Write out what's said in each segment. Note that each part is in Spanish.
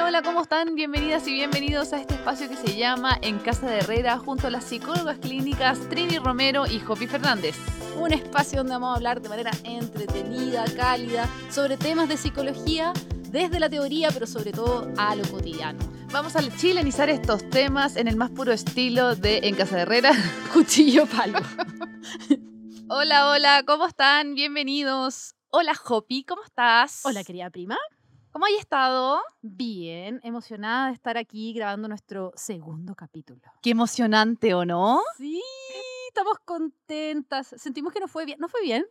Hola, hola, ¿cómo están? Bienvenidas y bienvenidos a este espacio que se llama En Casa de Herrera junto a las psicólogas clínicas Trini Romero y Jopi Fernández. Un espacio donde vamos a hablar de manera entretenida, cálida, sobre temas de psicología desde la teoría, pero sobre todo a lo cotidiano. Vamos a chilenizar estos temas en el más puro estilo de En Casa de Herrera. Cuchillo palo. hola, hola, ¿cómo están? Bienvenidos. Hola, Jopi, ¿cómo estás? Hola, querida prima. ¿Cómo has estado? Bien, emocionada de estar aquí grabando nuestro segundo capítulo. Qué emocionante, ¿o no? Sí, estamos contentas. Sentimos que no fue bien. ¿No fue bien?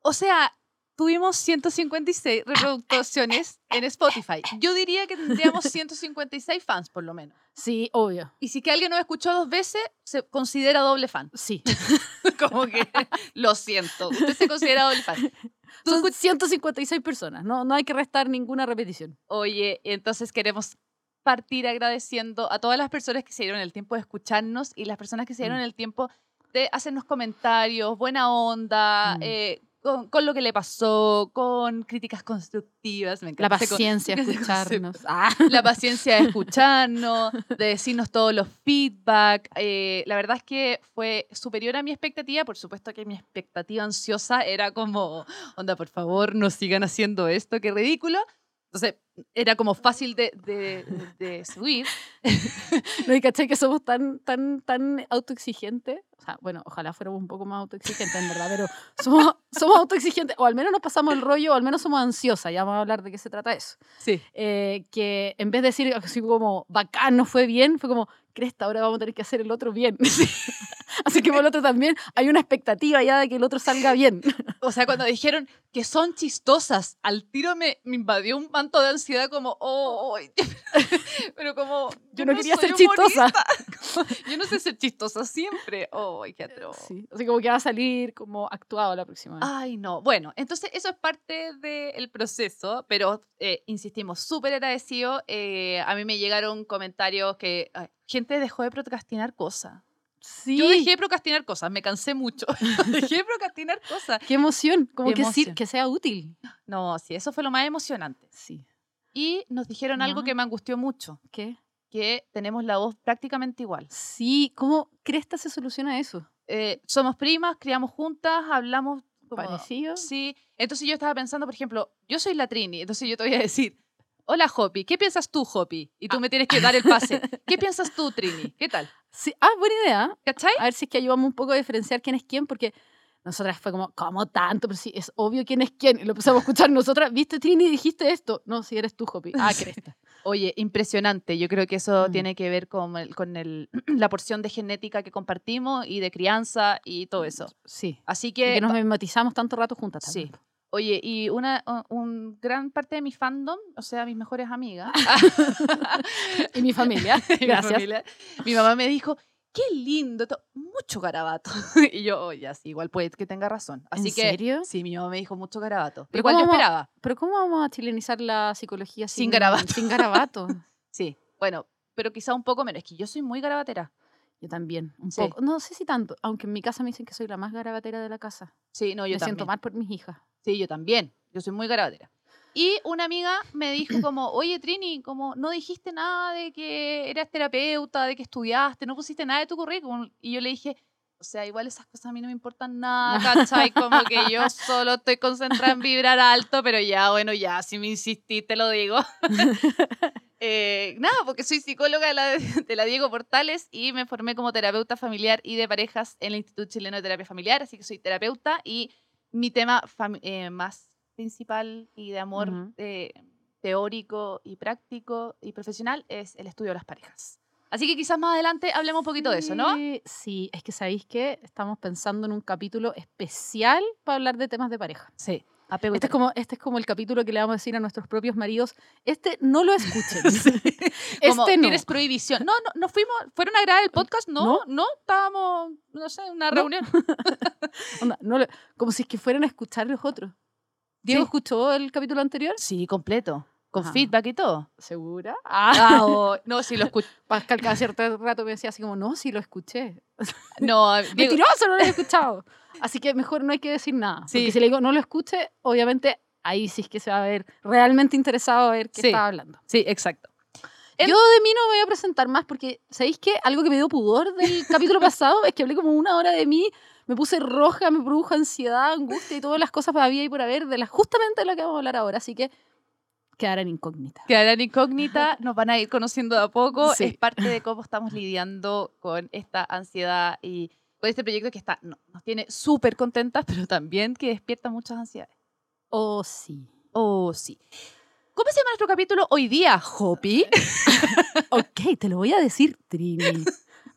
O sea, tuvimos 156 reproducciones en Spotify. Yo diría que tendríamos 156 fans, por lo menos. Sí, obvio. Y si que alguien nos escuchó dos veces, se considera doble fan. Sí. Como que, lo siento, usted se considera doble fan. Son 156 personas, no, no hay que restar ninguna repetición. Oye, entonces queremos partir agradeciendo a todas las personas que se dieron el tiempo de escucharnos y las personas que se dieron Mm. el tiempo de hacernos comentarios, buena onda, Mm. eh, con, con lo que le pasó, con críticas constructivas. Me La encanta con- paciencia de escucharnos. Ah. La paciencia de escucharnos, de decirnos todos los feedback. Eh, la verdad es que fue superior a mi expectativa. Por supuesto que mi expectativa ansiosa era como, onda, por favor, no sigan haciendo esto, qué ridículo. Entonces, era como fácil de, de, de subir. No, y caché que somos tan, tan, tan autoexigentes. O sea, bueno, ojalá fuéramos un poco más autoexigentes, en verdad, pero somos, somos autoexigentes, o al menos nos pasamos el rollo, o al menos somos ansiosas, ya vamos a hablar de qué se trata eso. Sí. Eh, que en vez de decir así como, bacán, no fue bien, fue como, cresta, ahora vamos a tener que hacer el otro bien. así que por el otro también hay una expectativa ya de que el otro salga bien. O sea, cuando dijeron que son chistosas, al tiro me, me invadió un manto de ansiedad como, oh, ay". pero como... Yo no quería soy ser chistosa. humorista. Como, yo no sé ser chistosa siempre. Oh, qué atroz. Sí, así como que va a salir como actuado la próxima vez. Ay, no. Bueno, entonces eso es parte del proceso, pero eh, insistimos, súper agradecido. Eh, a mí me llegaron comentarios que ay, gente dejó de procrastinar cosas. sí, Yo dejé de procrastinar cosas, me cansé mucho. dejé de procrastinar cosas. qué emoción, como Qué que, sí- emoción. que sea útil. No, sí, eso fue lo más emocionante. Sí. Y nos dijeron algo Ya. que me angustió mucho, ¿Qué? Que tenemos la voz prácticamente igual. Sí, ¿cómo cresta se soluciona eso? Eh, somos primas, criamos juntas, hablamos como- ¿Parecido? Sí, entonces yo estaba pensando, por ejemplo, yo soy la Trini, entonces yo te voy a decir, hola Hopi, ¿qué piensas tú, Hopi? Y tú Ah. me tienes que dar el pase. ¿Qué piensas tú, Trini? ¿Qué tal? Sí. Ah, buena idea. ¿Cachai? A ver si es que ayudamos un poco a diferenciar quién es quién, porque nosotras fue como, ¿cómo tanto? Pero sí, es obvio quién es quién. Y lo empezamos a escuchar nosotras, ¿viste, Trini? Dijiste esto. No, si eres tú, Hopi. Ah, cresta. Oye, impresionante. Yo creo que eso Mm. tiene que ver con, el- con el, la porción de genética que compartimos y de crianza y todo eso. Sí. Así Y que, que nos mimetizamos tanto rato juntas Sí. también. oye, y una un gran parte de mi fandom, o sea, mis mejores amigas, Y mi familia. mi Gracias. familia, mi mamá me dijo, qué lindo, mucho garabato. y yo, oye, así, igual puede que tenga razón. Así ¿En que, serio? sí, mi mamá me dijo mucho garabato. Pero Igual yo ¿cómo vamos a- esperaba. Pero ¿cómo vamos a chilenizar la psicología Sin sin, garabato. Sin garabato. Sí, bueno, pero quizá un poco menos. Es que yo soy muy garabatera. Yo también, un Sí. poco. No sé si tanto, aunque en mi casa me dicen que soy la más garabatera de la casa. Sí, no, yo me también. siento mal por mis hijas. Sí, yo también. Yo soy muy garabatera. Y una amiga me dijo como, oye Trini, como no dijiste nada de que eras terapeuta, de que estudiaste, no pusiste nada de tu currículum. Y yo le dije, o sea, igual esas cosas a mí no me importan nada, ¿cachai? Como que yo solo estoy concentrada en vibrar alto, pero ya, bueno, ya, si me insistís, te lo digo. Eh, nada, porque soy psicóloga de la, de la Diego Portales y me formé como terapeuta familiar y de parejas en el Instituto Chileno de Terapia Familiar, así que soy terapeuta y mi tema eh, más principal y de amor eh, teórico y práctico y profesional es el estudio de las parejas. Así que quizás más adelante hablemos un poquito de eso, ¿no? Sí, es que sabéis que estamos pensando en un capítulo especial para hablar de temas de pareja. Sí, apego Este es, como, este es como el capítulo que le vamos a decir a nuestros propios maridos, este no lo escuchen. Este no. tienes prohibición. No, no, no fuimos, fueron a grabar el podcast, no, no, ¿No? estábamos, no sé, en una reunión. No como si es que fueran a escuchar los otros. ¿Diego Sí. escuchó el capítulo anterior? Sí, completo, con Ah. feedback y todo. ¿Segura? Ah, o- no, sí lo escuché. Pascal cada cierto rato me decía así como, no, sí lo escuché. No, Diego, Mentiroso, no lo he escuchado. Así que mejor no hay que decir nada. Sí. Porque si le digo no lo escuche, obviamente ahí sí es que se va a ver realmente interesado a ver qué Sí. está hablando. sí, exacto. En- Yo de mí no me voy a presentar más porque, ¿sabéis qué? Algo que me dio pudor del capítulo pasado es que hablé como una hora de mí, me puse roja, me produjo ansiedad, angustia y todas las cosas para había y por haber de las justamente de lo que vamos a hablar ahora. Así que quedarán incógnitas. Quedarán incógnita, nos van a ir conociendo de a poco. Sí. Es parte de cómo estamos lidiando con esta ansiedad y con este proyecto que está, no, nos tiene súper contentas, pero también que despierta muchas ansiedades. Oh, sí. Oh, sí. ¿Cómo se llama nuestro capítulo hoy día, Hopi? Ok, te lo voy a decir, Trini.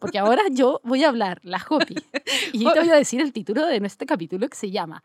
Porque ahora yo voy a hablar, la Hopi. Y te voy a decir el título de nuestro capítulo que se llama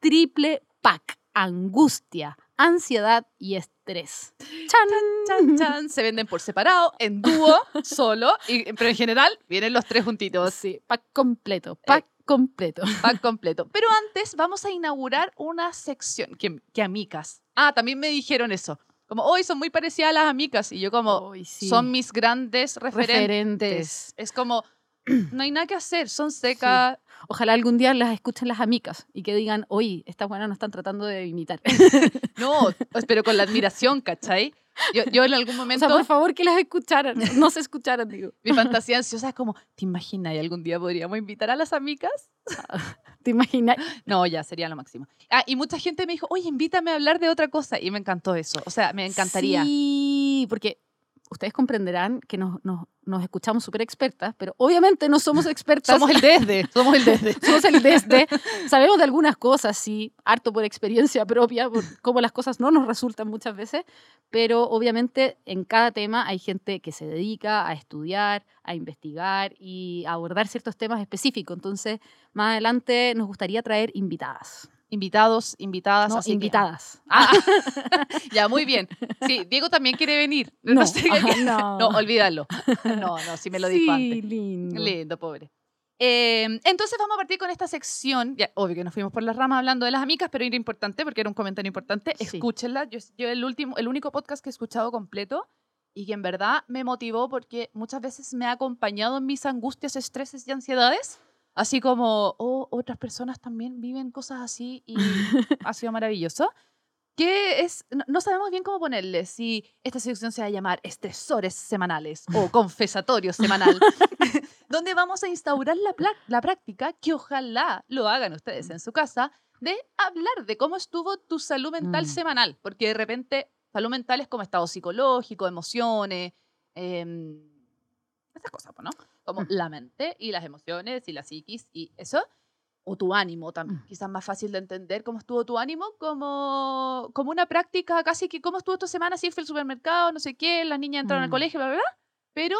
Triple Pack, Angustia, Ansiedad y Estrés. ¡Chan! Chan, chan, se venden por separado, en dúo, solo, y, pero en general vienen los tres juntitos. Sí, pack completo, pack completo. pack completo. Pero antes vamos a inaugurar una sección que, que amicas. Ah, también me dijeron eso. Como hoy son muy parecidas a las amicas y yo como Ay, sí. son mis grandes referentes. Referentes. Es como no hay nada que hacer, son secas. Ojalá algún día las escuchen las amicas y que digan, oye, estas buenas no están tratando de imitar. No, pero con la admiración, ¿cachai? Yo, yo en algún o momento sea, por favor, que las escucharan, no se escucharan, digo. mi fantasía ansiosa es como, ¿te imaginas y algún día podríamos invitar a las amicas? ¿Te imaginas? No, ya sería lo máximo. Ah, y mucha gente me dijo, oye, invítame a hablar de otra cosa. Y me encantó eso. O sea, me encantaría. Sí, porque ustedes comprenderán que nos, nos, nos escuchamos súper expertas, pero obviamente no somos expertas. Somos el desde, somos el desde. somos el desde. Sabemos de algunas cosas, sí, harto por experiencia propia, por cómo las cosas no nos resultan muchas veces, pero obviamente en cada tema hay gente que se dedica a estudiar, a investigar y a abordar ciertos temas específicos. Entonces, más adelante nos gustaría traer invitadas. Invitados, invitadas, No, así que- invitadas. Ah, ya, muy bien. Sí, Diego también quiere venir. No, No, sé no. no, olvídalo. No, no, sí me lo dijo sí, antes. lindo. Lindo, pobre. Eh, entonces vamos a partir con esta sección. Ya, obvio que nos fuimos por las ramas hablando de las amigas, pero era importante porque era un comentario importante. Sí. Escúchenla. Yo, yo el último, el único podcast que he escuchado completo y que en verdad me motivó porque muchas veces me ha acompañado en mis angustias, estreses y ansiedades. Así como, oh, otras personas también viven cosas así y ha sido maravilloso. Que es, no, no sabemos bien cómo ponerle, si esta sección se va a llamar estresores semanales o confesatorio semanal, donde vamos a instaurar la, la práctica que ojalá lo hagan ustedes en su casa de hablar de cómo estuvo tu salud mental Mm. semanal, porque de repente salud mental es como estado psicológico, emociones, em, esas cosas, ¿no? Como Mm. la mente y las emociones y la psiquis y eso. O tu ánimo también. Mm. Quizás más fácil de entender cómo estuvo tu ánimo como, como una práctica casi que cómo estuvo tu semana, si fue al supermercado, no sé qué, las niñas entraron al Mm. colegio, bla, bla, bla. Pero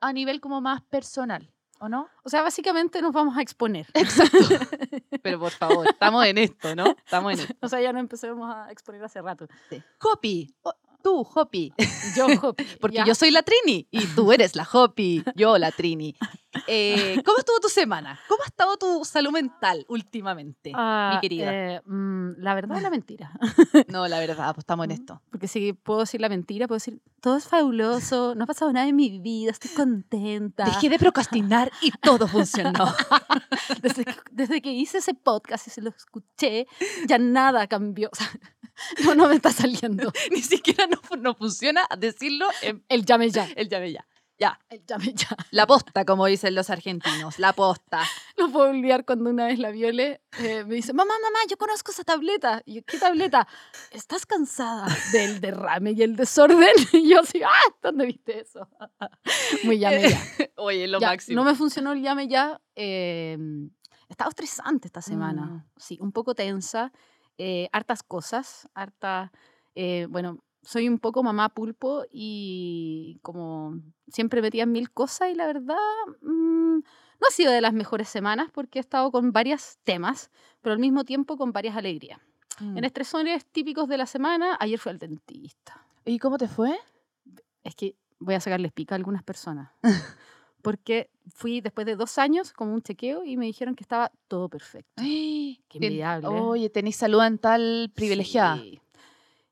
a nivel como más personal, ¿o no? O sea, básicamente nos vamos a exponer. Pero por favor, estamos en esto, ¿no? Estamos en esto. O sea, ya no empecemos a exponer hace rato. Hopi, o- tú, Hopi. Yo, Hopi, Porque ya. yo soy la Trini y tú eres la Hopi, yo la Trini. Eh, ¿Cómo estuvo tu semana? ¿Cómo ha estado tu salud mental últimamente, Ah, mi querida? eh, mm, la verdad es la mentira. No, la verdad, pues estamos en Mm. esto. Porque si puedo decir la mentira, puedo decir, todo es fabuloso, no ha pasado nada en mi vida, estoy contenta. Dejé de procrastinar y todo funcionó. Desde, que, desde que hice ese podcast y se lo escuché, ya nada cambió. O sea, no, no me está saliendo. Ni siquiera no, no funciona decirlo en El llame ya. el llave ya. Ya, El llame ya. la posta, como dicen los argentinos, la posta. No puedo olvidar cuando una vez la Viole eh, me dice, mamá, mamá, yo conozco esa tableta. Y yo, ¿qué tableta? ¿Estás cansada del derrame y el desorden? Y yo así, ¡ah! ¿Dónde viste eso? Muy llame ya. Oye, lo Ya, máximo. No me funcionó el llame ya. eh, he estado estresante esta semana. Mm. Sí, un poco tensa. eh, hartas cosas, harta. eh, bueno, soy un poco mamá pulpo y como siempre metía mil cosas y la verdad mm, no ha sido de las mejores semanas porque he estado con varios temas, pero al mismo tiempo con varias alegrías. Mm. En estresores típicos de la semana, ayer fui al dentista. ¿Y cómo te fue? Es que voy a sacarles pica a algunas personas. Porque fui después de dos años como un chequeo y me dijeron que estaba todo perfecto. Qué envidiable. Oye, tenéis salud mental privilegiada. Sí.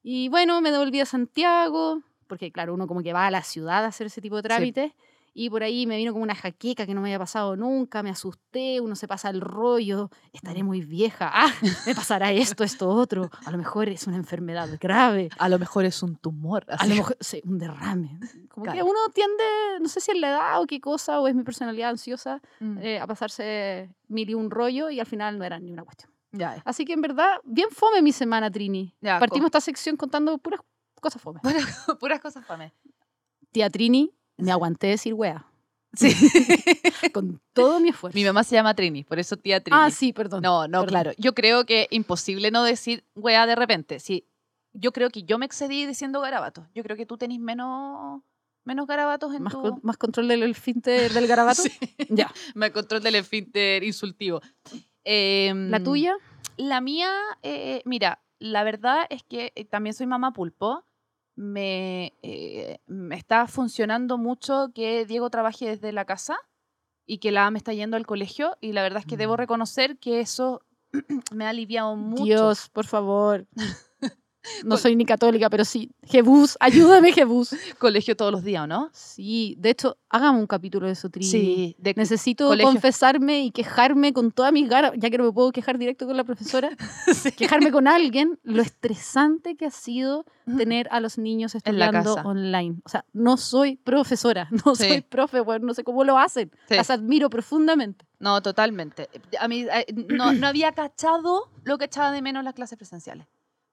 Y bueno, me devolví a Santiago, porque claro, uno como que va a la ciudad a hacer ese tipo de trámites. y por ahí me vino como una jaqueca que no me había pasado nunca, me asusté, uno se pasa el rollo, estaré muy vieja, ah, me pasará esto, esto, otro, a lo mejor es una enfermedad grave, A lo mejor es un tumor. a lo mejor, sí, un derrame. Como que uno tiende, no sé si es la edad o qué cosa, o es mi personalidad ansiosa, Mm, eh, a pasarse mil y un rollo y al final no era ni una cuestión. Ya, Así que en verdad, bien fome mi semana, Trini. Ya, Partimos esta sección contando puras cosas fome. puras cosas fame. Tía Trini, me aguanté decir wea, Sí. con todo mi esfuerzo. Mi mamá se llama Trini, por eso tía Trini. Ah, sí, perdón. No, no, perdón. claro. Yo creo que imposible no decir weá de repente. Sí, yo creo que yo me excedí diciendo garabatos. Yo creo que tú tenés menos, menos garabatos en ¿Más, tu... con- más control del esfínter del garabato? Sí. Ya. Me control del esfínter insultivo. Em, ¿La tuya? La mía, eh, mira, la verdad es que eh, también soy mamá pulpo. Me, eh, me está funcionando mucho que Diego trabaje desde la casa y que la me está yendo al colegio. Y la verdad es que debo Mm. reconocer que eso me ha aliviado mucho. Dios, por favor. No soy ni católica, pero sí. Jebus, ayúdame, Jebus. Colegio todos los días, ¿o no? Sí, de hecho, hagamos un capítulo de eso, Trini. Sí, de Necesito colegio. confesarme y quejarme con todas mis ganas, ya que no me puedo quejar directo con la profesora, sí. quejarme con alguien, lo estresante que ha sido tener a los niños estudiando online. O sea, no soy profesora, no Sí. soy profe, bueno, no sé cómo lo hacen. Sí. Las admiro profundamente. No, totalmente. A mí eh, no, no había cachado lo que echaba de menos las clases presenciales.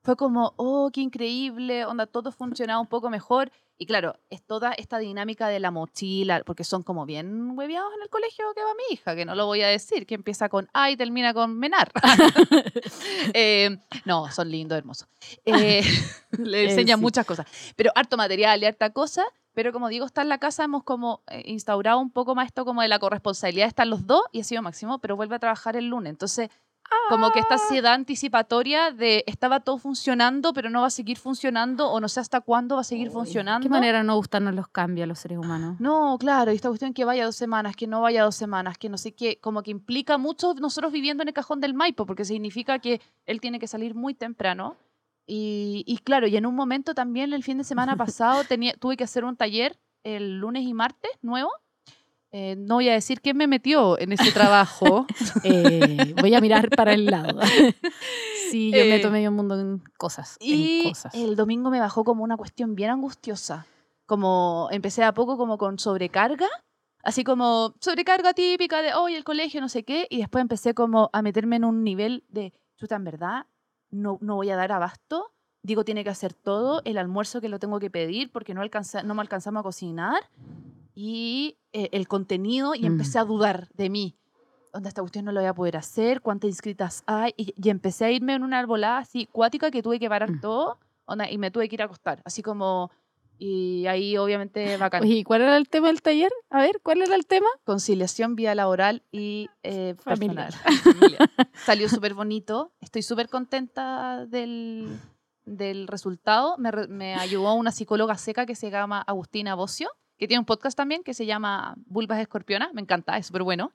Fue como, oh, qué increíble, onda, todo funcionaba un poco mejor. Y claro, es toda esta dinámica de la mochila, porque son como bien hueveados en el colegio que va mi hija, que no lo voy a decir, que empieza con A y termina con menar. Eh, no, son lindos, hermosos. Eh, le Eh, enseñan sí. muchas cosas. Pero harto material y harta cosa. Pero como digo, está en la casa, hemos como eh, instaurado un poco más esto como de la corresponsabilidad estar los dos y ha sido máximo, pero vuelve a trabajar el lunes. Entonces, como que esta Ah. ansiedad anticipatoria de estaba todo funcionando, pero no va a seguir funcionando o no sé hasta cuándo va a seguir Uy, funcionando. ¿Qué manera no gustarnos los cambios a los seres humanos? No, claro, y esta cuestión que vaya dos semanas, que no vaya dos semanas, que no sé qué, como que implica mucho nosotros viviendo en el cajón del Maipo, porque significa que él tiene que salir muy temprano. Y, y claro, y en un momento también el fin de semana pasado tenía, tuve que hacer un taller el lunes y martes nuevo. Eh, no voy a decir quién me metió en ese trabajo. Eh, voy a mirar para el lado. sí, yo Eh, meto medio mundo en cosas. en Y cosas. el domingo me bajó como una cuestión bien angustiosa. Como empecé a poco como con sobrecarga, así como sobrecarga típica de hoy el colegio, no sé qué, y después empecé como a meterme en un nivel de, chuta, en verdad, no, no voy a dar abasto. Digo, tiene que hacer todo, el almuerzo que lo tengo que pedir porque no, alcanza, no me alcanzamos a cocinar, y eh, el contenido, y Mm. empecé a dudar de mí. ¿Dónde esta cuestión no lo voy a poder hacer? ¿Cuántas inscritas hay? Y, y empecé a irme en una arbolada así cuática que tuve que parar Mm. todo onda, y me tuve que ir a acostar. Así como, y ahí obviamente bacán. ¿y cuál era el tema del taller? A ver, ¿cuál era el tema? Conciliación vía laboral y eh, Familiar. personal. Salió súper bonito. Estoy súper contenta del, del resultado. Me, me ayudó una psicóloga seca que se llama Agustina Bocio, que tiene un podcast también que se llama Vulvas Escorpiona. Me encanta, es súper bueno.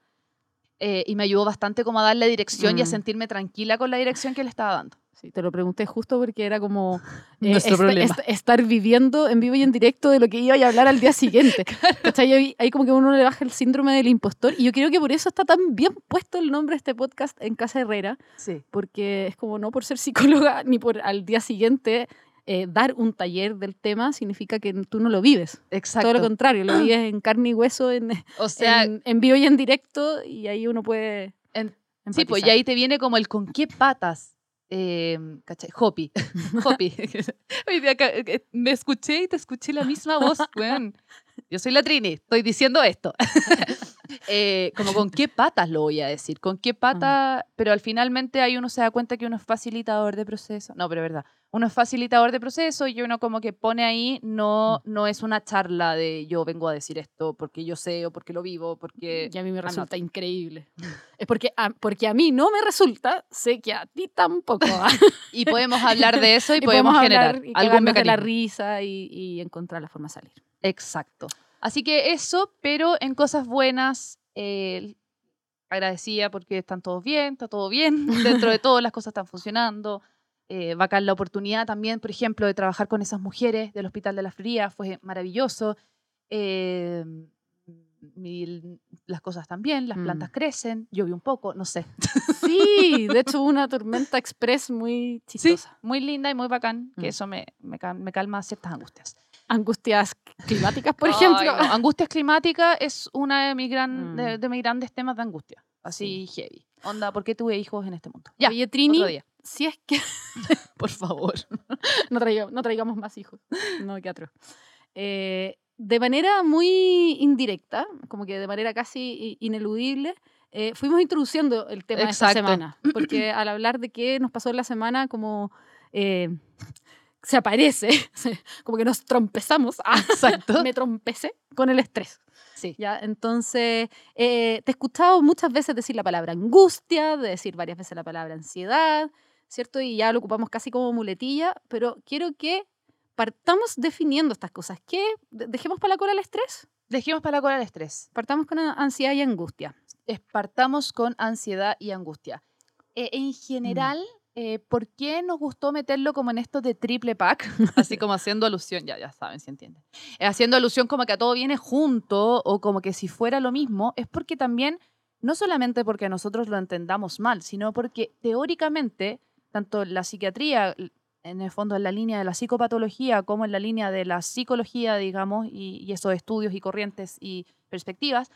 Eh, y me ayudó bastante como a darle dirección y a Mm. sentirme tranquila con la dirección que le estaba dando. Sí, te lo pregunté justo porque era como eh, problema. esta- estar viviendo en vivo y en directo de lo que iba a hablar al día siguiente. Ahí, ahí como que uno le baja el síndrome del impostor y yo creo que por eso está tan bien puesto el nombre de este podcast en Casa Herrera, Sí. porque es como no por ser psicóloga ni por al día siguiente eh, dar un taller del tema significa que tú no lo vives. Exacto. Todo lo contrario, lo vives en carne y hueso, en, o sea, en, en vivo y en directo y ahí uno puede... En- Sí, pues y ahí te viene como el con qué patas. Eh, ¿Cachai? Hopi. Hopi. Ca- eh, me escuché y te escuché la misma voz, weón. Yo soy la Trini, estoy diciendo esto. Eh, como con qué patas lo voy a decir, con qué pata, pero al finalmente ahí uno se da cuenta que uno es facilitador de proceso. No, pero es verdad. Uno es facilitador de proceso y uno como que pone ahí, no, no es una charla de yo vengo a decir esto porque yo sé o porque lo vivo, porque... Y a mí me anota. resulta increíble. Es porque a, porque a mí no me resulta, sé que a ti tampoco. ¿ah? Y podemos hablar de eso y, Y podemos, generar hablar y algún cagarnos de la mecanismo. risa y, y encontrar la forma de salir. Exacto. Así que eso, pero en cosas buenas, eh, agradecida porque están todos bien, está todo bien, dentro de todo las cosas están funcionando. Eh, bacán la oportunidad también, por ejemplo, de trabajar con esas mujeres del Hospital de la Fría, fue maravilloso. Eh, y las cosas están bien, las Mm. plantas crecen, llovió un poco, no sé. Sí, de hecho hubo una tormenta express muy chistosa. Muy linda y muy bacán, que Mm. eso me, me, me calma ciertas angustias. Angustias climáticas, por Ay, ejemplo. no, Angustias climáticas es una de mis, gran, de, Mm. de mis grandes temas de angustia. Así heavy. Onda, ¿por qué tuve hijos en este mundo? Ya, Oye, otro Trini, día. si es que Por favor. no, traiga- no traigamos más hijos. No, qué atroz. Eh, de manera muy indirecta, como que de manera casi ineludible, eh, fuimos introduciendo el tema de esta semana. Porque al hablar de qué nos pasó en la semana, como eh, se aparece, como que nos trompezamos. Exacto. me trompecé con el estrés. Sí. ¿ya? Entonces, eh, te he escuchado muchas veces decir la palabra angustia, de decir varias veces la palabra ansiedad, ¿cierto? Y ya lo ocupamos casi como muletilla, pero quiero que partamos definiendo estas cosas. ¿Qué? De- ¿Dejemos para la cola el estrés? Dejemos para la cola el estrés. Partamos con ansiedad y angustia. Partamos con ansiedad y angustia. Eh, Mm. en general, eh, ¿por qué nos gustó meterlo como en esto de triple pack? Así como haciendo alusión, ya, ya saben, si entienden. Eh, haciendo alusión como que a todo viene junto o como que si fuera lo mismo, es porque también, no solamente porque nosotros lo entendamos mal, sino porque teóricamente, tanto la psiquiatría, en el fondo en la línea de la psicopatología, como en la línea de la psicología, digamos, y, y esos estudios y corrientes y perspectivas,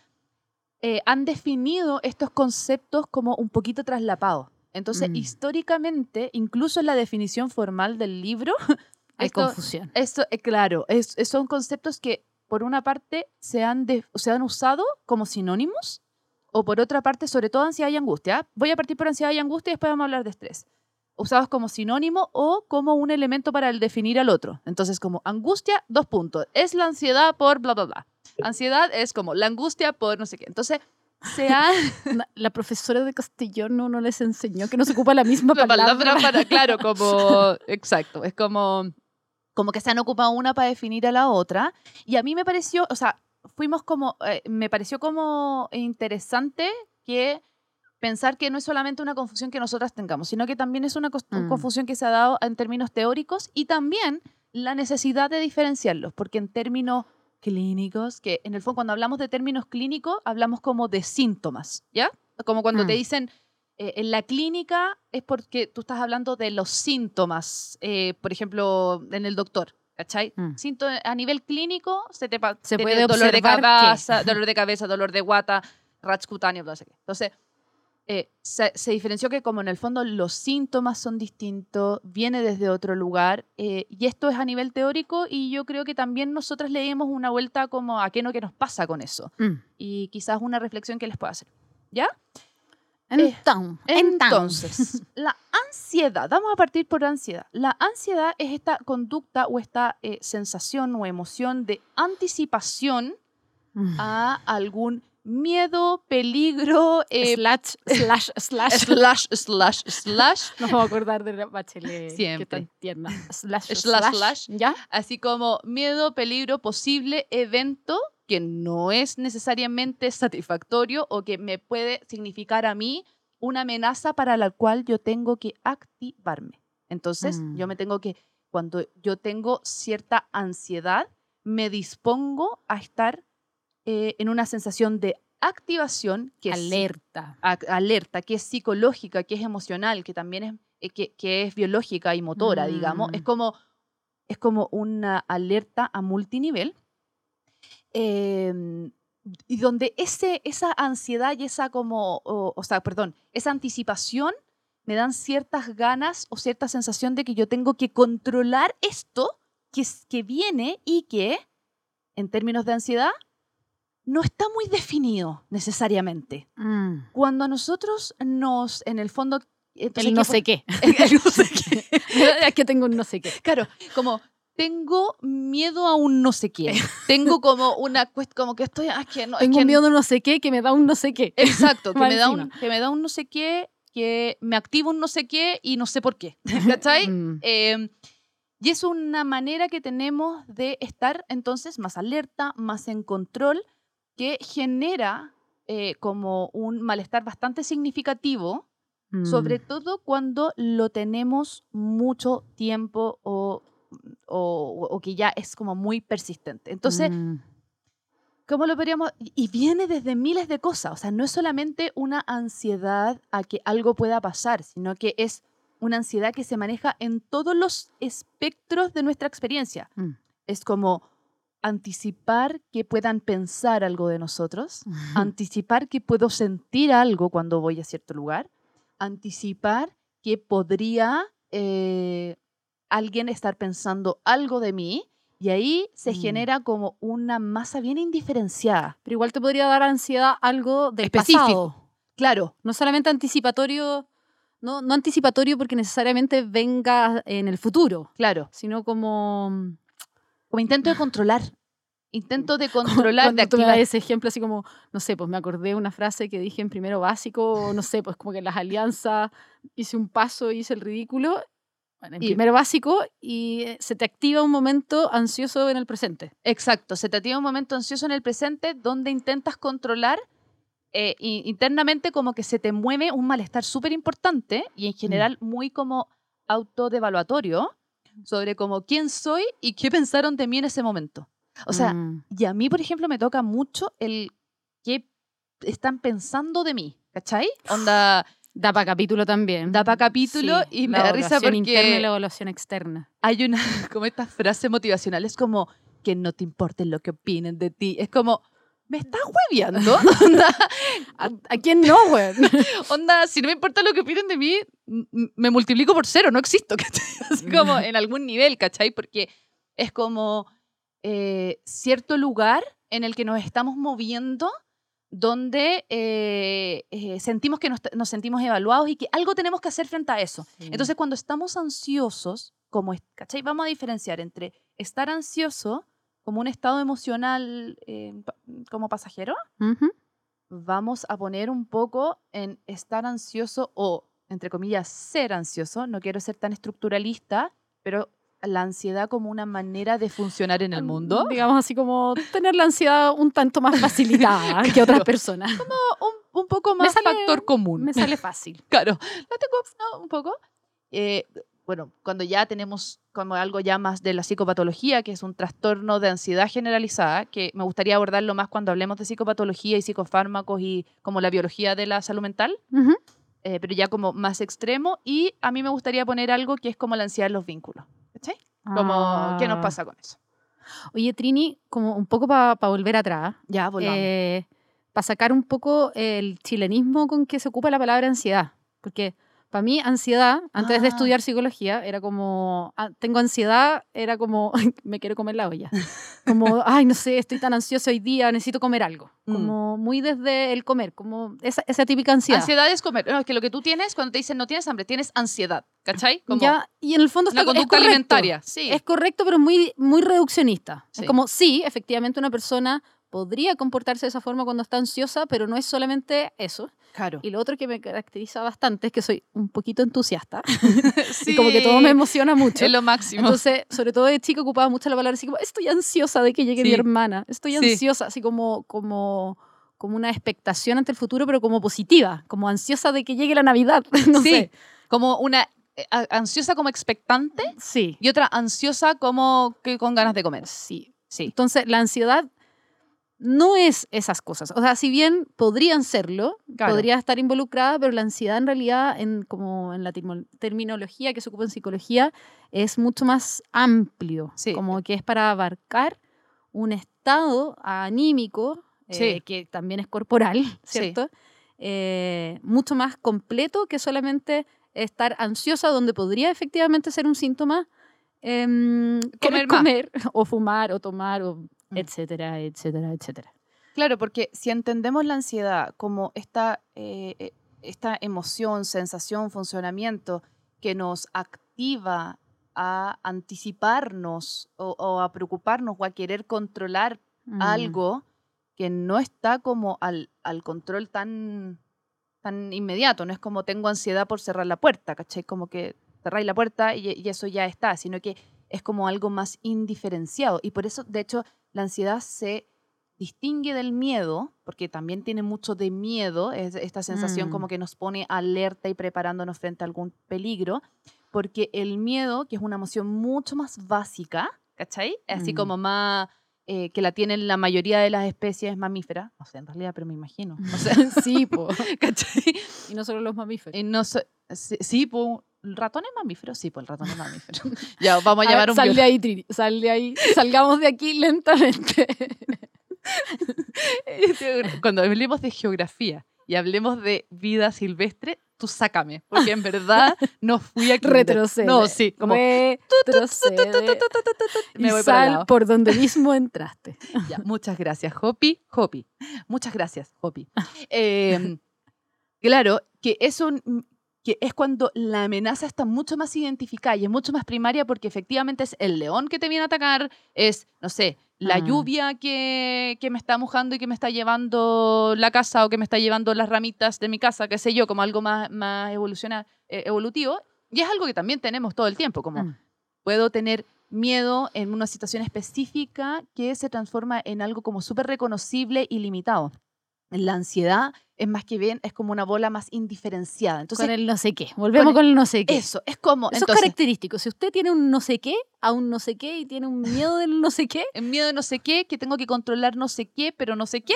eh, han definido estos conceptos como un poquito traslapados. Entonces, Mm. históricamente, incluso en la definición formal del libro, Hay esto- confusión. esto, eh, claro, es- son conceptos que por una parte se han, de- se han usado como sinónimos o por otra parte, sobre todo ansiedad y angustia. Voy a partir por ansiedad y angustia y después vamos a hablar de estrés. Usados como sinónimo o como un elemento para el definir al otro. Entonces, como angustia, dos puntos. Es la ansiedad por bla, bla, bla. Ansiedad es como la angustia por no sé qué. Entonces, se ha... Na- La profesora de castellano no les enseñó que no se ocupa la misma la palabra. palabra para, claro, como, exacto, es como, como que se han ocupado una para definir a la otra. Y a mí me pareció, o sea, fuimos como, eh, me pareció como interesante que pensar que no es solamente una confusión que nosotras tengamos, sino que también es una Mm. confusión que se ha dado en términos teóricos y también la necesidad de diferenciarlos, porque en términos clínicos, que en el fondo cuando hablamos de términos clínicos, hablamos como de síntomas, ¿ya? Como cuando te Mm. dicen eh, en la clínica es porque tú estás hablando de los síntomas, eh, por ejemplo, en el doctor, ¿cachai? Mm. A nivel clínico se te Se puede dolor de observar que- cabeza, dolor de cabeza, dolor de guata, rash cutáneo, no sé qué. Entonces, eh, se, se diferenció que como en el fondo los síntomas son distintos, viene desde otro lugar, eh, y esto es a nivel teórico, y yo creo que también nosotras le dimos una vuelta como a qué no que nos pasa con eso, Mm. y quizás una reflexión que les pueda hacer. ¿Ya? Entonces, Entonces, la ansiedad, vamos a partir por ansiedad. La ansiedad es esta conducta o esta eh, sensación o emoción de anticipación Mm. a algún miedo, peligro, eh, slash, slash, slash. slash, slash, slash, Nos vamos a acordar de la bachelet. Que Siempre. tan tierna. Slash, Slash, slash. slash. ¿Ya? así como miedo, peligro, posible evento que no es necesariamente satisfactorio o que me puede significar a mí una amenaza para la cual yo tengo que activarme. Entonces, Mm. yo me tengo que, cuando yo tengo cierta ansiedad, me dispongo a estar eh, en una sensación de activación que es Alerta. a- alerta, que es psicológica, que es emocional, que también es, eh, que, que es biológica y motora, digamos. Es Mm. como, es como una alerta a multinivel. em, y donde ese, esa ansiedad y esa como, o, o sea, perdón, esa anticipación me dan ciertas ganas o cierta sensación de que yo tengo que controlar esto que, es- que viene y que, en términos de ansiedad, no está muy definido necesariamente Mm. cuando a nosotros nos, en el fondo... entonces, El no ¿qué sé qué. El no sé qué. es que tengo un no sé qué. Claro, como tengo miedo a un no sé qué. Tengo como una como que estoy, ah, es que no, es Tengo que un miedo a un no sé qué que me da un no sé qué. Exacto, que me, da un, que me da un no sé qué, que me activa un no sé qué y no sé por qué. ¿Cachai? Mm. Eh, y es una manera que tenemos de estar entonces más alerta, más en control, que genera eh, como un malestar bastante significativo, sobre Mm. todo cuando lo tenemos mucho tiempo o, o- o que ya es como muy persistente. Entonces, Mm. ¿Cómo lo podríamos? Y y viene desde miles de cosas. O sea, no es solamente una ansiedad a que algo pueda pasar, sino que es una ansiedad que se maneja en todos los espectros de nuestra experiencia. Mm. Es como anticipar que puedan pensar algo de nosotros, anticipar que puedo sentir algo cuando voy a cierto lugar, anticipar que podría eh, alguien estar pensando algo de mí y ahí se Mm. genera como una masa bien indiferenciada. Pero igual te podría dar ansiedad algo del Específico. pasado. Claro, No solamente anticipatorio, no, no anticipatorio porque necesariamente venga en el futuro, claro. sino como... Como intento de controlar. Intento de controlar, de Cuando tú me das ese ejemplo así como, no sé, pues me acordé de una frase que dije en primero básico, no sé, pues como que las alianzas hice un paso, hice el ridículo, bueno, en Y- primero básico, y eh, se te activa un momento ansioso en el presente. Exacto, se te tiene un momento ansioso en el presente donde intentas controlar eh, internamente como que se te mueve un malestar súper importante y en general muy como autodevaluatorio sobre como quién soy y qué pensaron de mí en ese momento. O sea, Mm. y a mí, por ejemplo, me toca mucho el qué están pensando de mí, ¿cachai? Onda, da para capítulo también. da para capítulo Sí, y me da risa evaluación interna y porque la evaluación externa. hay una, como esta frase motivacional, es como que no te importe lo que opinen de ti. Es como, ¿me estás hueviando? onda, ¿A, a quién no, güey? onda, si no me importa lo que opinen de mí, me multiplico por cero, no existo, ¿cachai? Así como en algún nivel, ¿cachai? Porque es como eh, cierto lugar en el que nos estamos moviendo donde eh, eh, sentimos que nos, nos sentimos evaluados y que algo tenemos que hacer frente a eso. Entonces, cuando estamos ansiosos, como, ¿cachai? Vamos a diferenciar entre estar ansioso como un estado emocional eh, como pasajero, vamos a poner un poco en estar ansioso o, entre comillas, ser ansioso. No quiero ser tan estructuralista, pero la ansiedad como una manera de funcionar en el mundo. Digamos así como tener la ansiedad un tanto más facilitada que otras personas. Un, un poco más sale- factor común. Me sale fácil. Claro, la tengo ¿no? un poco. Eh, bueno, cuando ya tenemos como algo ya más de la psicopatología, que es un trastorno de ansiedad generalizada, que me gustaría abordarlo más cuando hablemos de psicopatología y psicofármacos y como la biología de la salud mental, Ujú. eh, pero ya como más extremo. Y a mí me gustaría poner algo que es como la ansiedad en los vínculos. ¿Cachai? Como, ¿qué nos Ah. pasa con eso? Oye, Trini, como un poco para volver atrás, Ya, volvamos. para sacar un poco el chilenismo con que se ocupa la palabra ansiedad. Porque para mí, ansiedad, antes de Ah. estudiar psicología, era como, ah, tengo ansiedad, era como, me quiero comer la olla. Como, ay, no sé, estoy tan ansiosa hoy día, necesito comer algo. Mm. Como muy desde el comer, como esa, esa típica ansiedad. Ansiedad es comer. No, es que lo que tú tienes cuando te dicen no tienes hambre, tienes ansiedad. ¿Cachai? Como Ya, y en el fondo está, es conducta correcto. alimentaria. Sí. Es correcto, pero muy, muy reduccionista. Sí. Es como, sí, efectivamente una persona podría comportarse de esa forma cuando está ansiosa, pero no es solamente eso. claro. Y lo otro que me caracteriza bastante es que soy un poquito entusiasta. Sí. Y como que todo me emociona mucho. Es lo máximo. Entonces, sobre todo de chico ocupaba mucho la palabra así como, estoy ansiosa de que llegue mi Sí. hermana. Estoy Sí. ansiosa, así como, como, como una expectación ante el futuro, pero como positiva. Como ansiosa de que llegue la Navidad. no sí. sé. Como una eh, ansiosa como expectante Sí. y otra ansiosa como que con ganas de comer. Sí. Sí. Entonces, la ansiedad no es esas cosas. O sea, si bien podrían serlo, Claro. podría estar involucrada, pero la ansiedad en realidad, en, como en la terminología que se ocupa en psicología, es mucho más amplio. Sí. Como que es para abarcar un estado anímico, eh, que también es corporal, Sí. ¿cierto? Eh, mucho más completo que solamente estar ansiosa, donde podría efectivamente ser un síntoma. em, Comer comer o fumar o tomar o. etcétera, etcétera, etcétera. Claro, porque si entendemos la ansiedad como esta, eh, eh, esta emoción, sensación, funcionamiento que nos activa a anticiparnos o, o a preocuparnos o a querer controlar Mm. algo que no está como al, al control tan, tan inmediato. No es como tengo ansiedad por cerrar la puerta, ¿cachai? Como que cerráis la puerta y, y eso ya está, sino que es como algo más indiferenciado. Y por eso, de hecho, la ansiedad se distingue del miedo, porque también tiene mucho de miedo, es esta sensación Mm. como que nos pone alerta y preparándonos frente a algún peligro, porque el miedo, que es una emoción mucho más básica, ¿cachai? Así Mm. como más eh, que la tienen la mayoría de las especies mamíferas. No sé, en realidad, pero me imagino. No sé, sí, po. ¿cachai? Y no solo los mamíferos. Y no sí, sí, po, ¿el ratón es mamífero? Sí, pues el ratón es mamífero. ya, vamos a A llevar ver, un sal de ahí, Trini, sal de ahí. Salgamos de aquí lentamente. Cuando hablemos de geografía y hablemos de vida silvestre, tú sácame, porque en verdad no fui a kinder. Retrocede. No, sí, como Retrocede. me y voy el sal por donde mismo entraste. Ya, muchas gracias, Hopi. Hopi. Muchas gracias, Hopi. Eh, claro, que es un que es cuando la amenaza está mucho más identificada y es mucho más primaria porque efectivamente es el león que te viene a atacar, es, no sé, la Ah. lluvia que, que me está mojando y que me está llevando la casa o que me está llevando las ramitas de mi casa, qué sé yo, como algo más, más eh, evolutivo. Y es algo que también tenemos todo el tiempo, como Mm. puedo tener miedo en una situación específica que se transforma en algo como súper reconocible y limitado. La ansiedad es más que bien, es como una bola más indiferenciada. Entonces, con el no sé qué. Volvemos con con el no sé qué. eso, es como, Eso es entonces, característico. Si usted tiene un no sé qué, a un no sé qué y tiene un miedo del no sé qué, en miedo de no sé qué, que tengo que controlar no sé qué, pero no sé qué,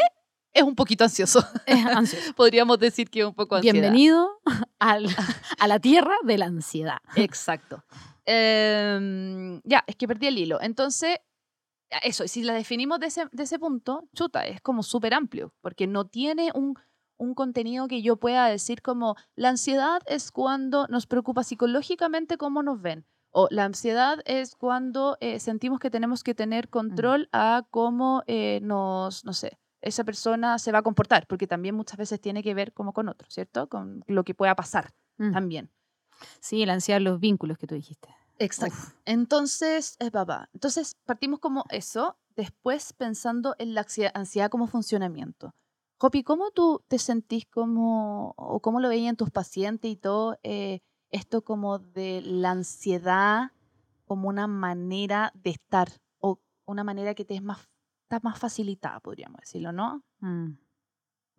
es un poquito ansioso. es ansioso. Podríamos decir que es un poco ansiedad. Bienvenido al- a la tierra de la ansiedad. Exacto. Em, ya, es que perdí el hilo. Entonces, eso, si la definimos de ese, de ese punto, chuta, es como súper amplio, porque no tiene un, un contenido que yo pueda decir como, la ansiedad es cuando nos preocupa psicológicamente cómo nos ven. O la ansiedad es cuando eh, sentimos que tenemos que tener control a cómo eh, nos, no sé, esa persona se va a comportar, porque también muchas veces tiene que ver como con otro, ¿cierto? Con lo que pueda pasar Mm. también. Sí, la ansiedad los vínculos que tú dijiste. Exacto. Uf. Entonces, es papá. Entonces, partimos como eso, después pensando en la ansiedad como funcionamiento. Jopi, ¿cómo tú te sentís como, o cómo lo veían tus pacientes y todo, eh, esto como de la ansiedad como una manera de estar, o una manera que te es más, está más facilitada, podríamos decirlo, ¿no? Mm.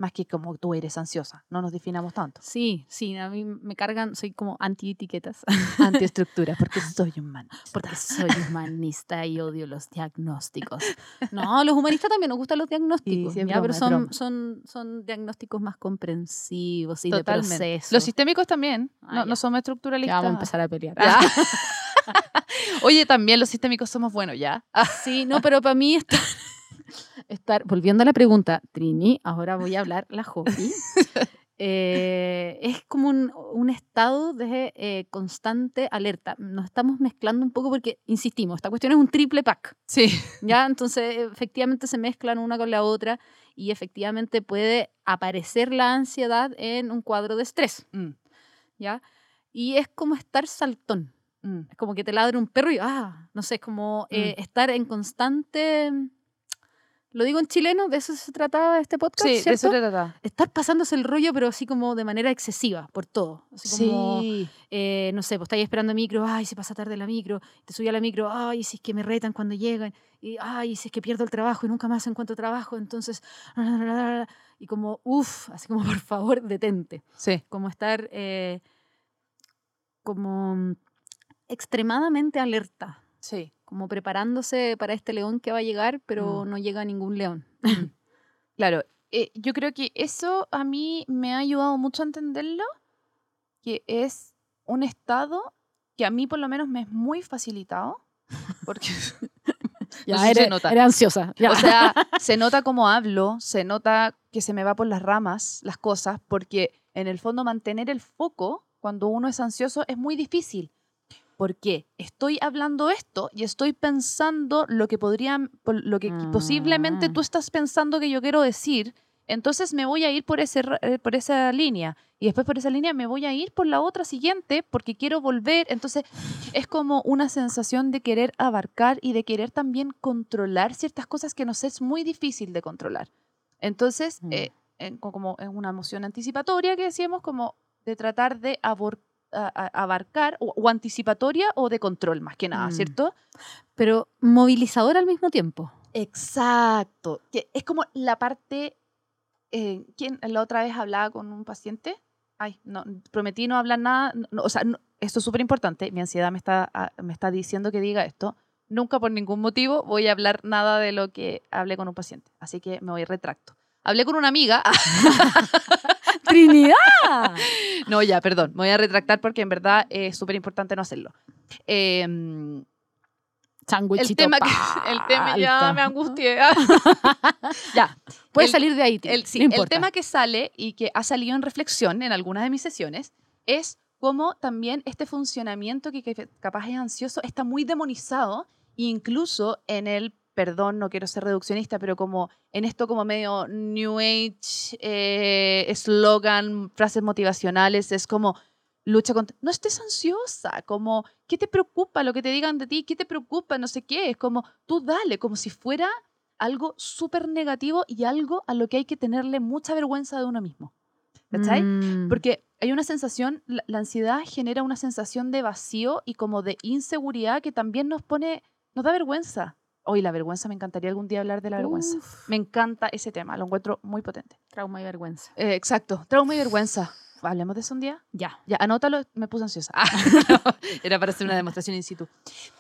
Más que como tú eres ansiosa, no nos definamos tanto. Sí, sí, a mí me cargan, soy como anti-etiquetas, Antiestructura, porque soy humana. porque soy humanista y odio los diagnósticos. No, los humanistas también nos gustan los diagnósticos, sí, es ya, broma, pero son, son, son diagnósticos más comprensivos y Totalmente. de proceso. Los sistémicos también, Ah, no, somos Ya estructuralistas. vamos a empezar a pelear. Ya. Oye, también los sistémicos somos buenos, ¿ya? Ah, Sí, no, pero para mí estar, estar- volviendo a la pregunta, Trini, ahora voy a hablar la hobby. eh, es como un, un estado de eh, constante alerta. Nos estamos mezclando un poco porque, insistimos, esta cuestión es un triple pack, Sí. ¿ya? Entonces, efectivamente se mezclan una con la otra y efectivamente puede aparecer la ansiedad en un cuadro de estrés, Mm, ¿ya? Y es como estar saltón. mm. Es como que te ladra un perro y, ah, no sé, es como eh, estar en constante... Lo digo en chileno, de eso se trataba este podcast, Sí, de eso se trata. Estar pasándose el rollo, pero así como de manera excesiva, por todo. Así como, Sí. eh, no sé, pues estáis esperando micro, ay, se pasa tarde la micro, te subí a la micro, ay, si es que me retan cuando llegan, y ay, si es que pierdo el trabajo y nunca más encuentro trabajo, entonces, y como, uff, así como, por favor, detente Sí. como estar eh, como mm, extremadamente alerta, Sí. Como preparándose para este león que va a llegar, pero Mm. no llega ningún león. Claro. eh, yo creo que eso a mí me ha ayudado mucho a entenderlo, que es un estado que a mí por lo menos me es muy facilitado, porque Ya, sé si eres, nota. eres ansiosa. ya. O sea, se nota cómo hablo, se nota que se me va por las ramas las cosas, porque en el fondo mantener el foco cuando uno es ansioso es muy difícil. Porque estoy hablando esto y estoy pensando lo que podrían, por- lo que posiblemente Mm. tú estás pensando que yo quiero decir. Entonces me voy a ir por, ese, eh, por esa línea. Y después por esa línea me voy a ir por la otra siguiente porque quiero volver. Entonces es como una sensación de querer abarcar y de querer también controlar ciertas cosas que nos es muy difícil de controlar. Entonces, Mm. eh, en- co- como es una emoción anticipatoria que decíamos, como de tratar de abor- a- a- abarcar, o, o anticipatoria o de control más que nada, Mm. ¿cierto? Pero movilizador al mismo tiempo. Exacto. Que es como la parte. Eh, ¿Quién la otra vez hablaba con un paciente? Ay, no, prometí no hablar nada. no, no, o sea, no, esto es súper importante. Mi ansiedad me está, ah, me está diciendo que diga esto. nunca por ningún motivo voy a hablar nada de lo que hablé con un paciente. Así que me voy retracto. Hablé con una amiga. ¡Trinidad! no, ya, perdón. Me voy a retractar porque en verdad es súper importante no hacerlo. Em, el tema, que, el tema ya me angustié. Ya, puedes El- salir de ahí, Tini, El, sí, no el tema que sale y que ha salido en reflexión en algunas de mis sesiones es cómo también este funcionamiento que, que capaz es ansioso está muy demonizado, incluso en el, perdón, no quiero ser reduccionista, pero como en esto como medio New Age, eh, eslogan, frases motivacionales, es como lucha contra... No estés ansiosa, como, ¿qué te preocupa lo que te digan de ti? ¿Qué te preocupa? No sé qué, es como, tú dale, como si fuera algo súper negativo y algo a lo que hay que tenerle mucha vergüenza de uno mismo. ¿Cachai? Mm. Porque hay una sensación, la, la ansiedad genera una sensación de vacío y como de inseguridad que también nos pone, nos da vergüenza. Hoy la vergüenza, me encantaría algún día hablar de la vergüenza. Uf, Me encanta ese tema, lo encuentro muy potente. trauma y vergüenza. Eh, exacto, trauma y vergüenza. ¿Hablemos de eso un día? Ya. Ya, anótalo, me puse ansiosa. Ah, no, era para hacer una demostración in situ.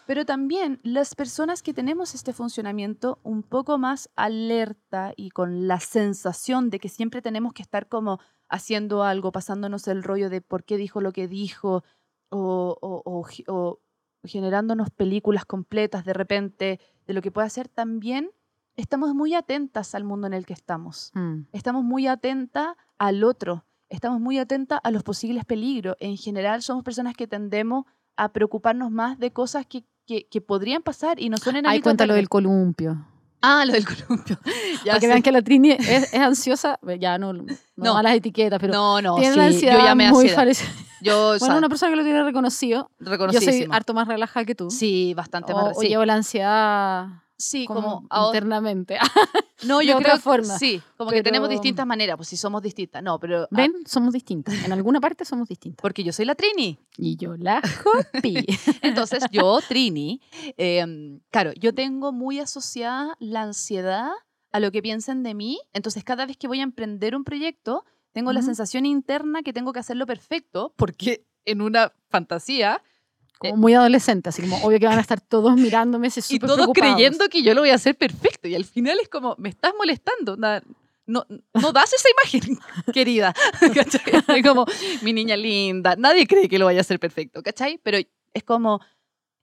Pero también las personas que tenemos este funcionamiento un poco más alerta y con la sensación de que siempre tenemos que estar como haciendo algo, pasándonos el rollo de por qué dijo lo que dijo o, o- o o generándonos películas completas de repente de lo que puede hacer, también estamos muy atentas al mundo en el que estamos Mm. estamos muy atentas al otro, estamos muy atentas a los posibles peligros. En general somos personas que tendemos a preocuparnos más de cosas que, que, que podrían pasar y no son en Ahí cuenta lo de- del columpio. Ah, lo del columpio. Ya Para que sé. vean que la Trini es, es ansiosa, ya no, no, No. a las etiquetas, pero no, no, tiene sí, la yo ansiedad ya me muy ansiedad. parecida. Yo, o Bueno, una persona que lo tiene reconocido. Yo soy harto más relajada que tú. Sí, bastante o, más. o Sí, llevo la ansiedad sí como, como, internamente. No, de yo otra creo forma, Sí, como que tenemos distintas maneras, pues si somos distintas. No, pero. ah, ¿Ven? Somos distintas. En alguna parte somos distintas. porque yo soy la Trini. Y yo la Jopi. Entonces, yo, Trini, em, claro, yo tengo muy asociada la ansiedad a lo que piensen de mí. Entonces, cada vez que voy a emprender un proyecto, tengo la sensación interna que tengo que hacerlo perfecto, porque en una fantasía, Como muy adolescente, así como obvio que van a estar todos mirándome, así y todos preocupados. creyendo que yo lo voy a hacer perfecto. Y al final es como, me estás molestando. na- No, no das esa imagen, querida. ¿Cachai? Como, mi niña linda. Nadie cree que lo vaya a hacer perfecto, ¿cachai? Pero es como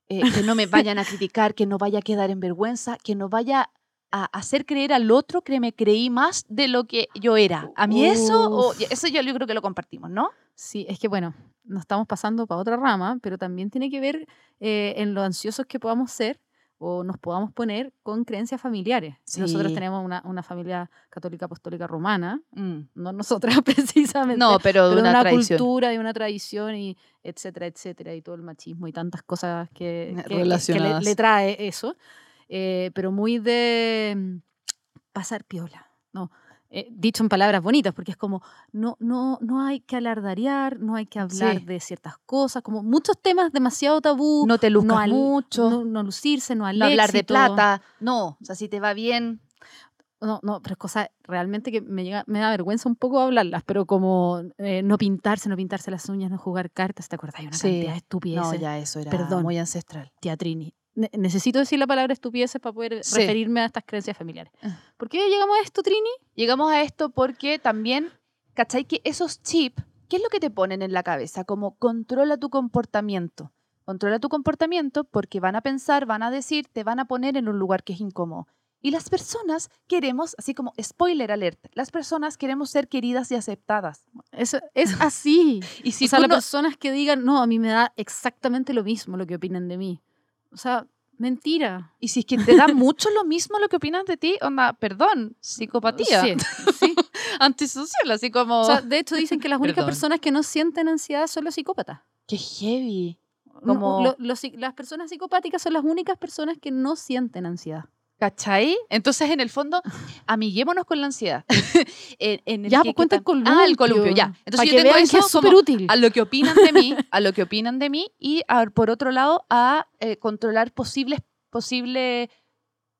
eh, que no me vayan a criticar, que no vaya a quedar en vergüenza, que no vaya a hacer creer al otro que me creí más de lo que yo era. A mí eso, o- Uf. eso yo, yo creo que lo compartimos, ¿no? Sí, es que bueno, nos estamos pasando para otra rama, pero también tiene que ver eh, en lo ansiosos que podamos ser o nos podamos poner con creencias familiares. Nosotros Sí. tenemos una, una familia católica apostólica romana, Mm. no nosotras precisamente, No, pero de pero una, una cultura, de una tradición y etcétera, etcétera, y todo el machismo y tantas cosas que, que- que- que le- le, trae eso, eh, pero muy de mm, pasar piola, ¿no? Eh, dicho en palabras bonitas, porque es como, no, no, no hay que alardarear, no hay que hablar Sí. de ciertas cosas, como muchos temas demasiado tabú, No te luzcas al- mucho. no, no lucirse, no al no hablar de plata. No, o sea, si te va bien, No, no, pero es cosa realmente que me llega, me da vergüenza un poco hablarlas, pero como eh, no pintarse, no pintarse las uñas, no jugar cartas, ¿te acuerdas? Hay una Sí. cantidad de estupideces. No, ya eso era Perdón. muy ancestral. Tía Trini. Ne- necesito decir la palabra estupideces para poder Sí. referirme a estas creencias familiares. Ah. ¿Por qué llegamos a esto, Trini? Llegamos a esto porque también, ¿cachai? Que esos chips, ¿qué es lo que te ponen en la cabeza? Como controla tu comportamiento. Controla tu comportamiento porque van a pensar, van a decir, te van a poner en un lugar que es incómodo. Y las personas queremos, así como spoiler alert, las personas queremos ser queridas y aceptadas. Eso es así. Y si o sea, las no- personas que digan, no, a mí me da exactamente lo mismo lo que opinan de mí. O sea, mentira. y si es que te da mucho lo mismo lo que opinan de ti, onda, perdón, psicopatía, Sí, sí. antisocial, así como... O sea, de hecho dicen que las únicas Perdón. personas que no sienten ansiedad son los psicópatas. qué heavy. No, Como- lo- los psi- las personas psicopáticas son las únicas personas que no sienten ansiedad. ¿Cachai? Entonces, en el fondo, amiguémonos con la ansiedad. en, en el Ya, pues cuenta el columpio. Ah, el columpio, ya. Entonces, yo tengo eso que es súper útil. a lo que opinan de mí, a lo que opinan de mí y a- por otro lado a eh, controlar posibles, posible,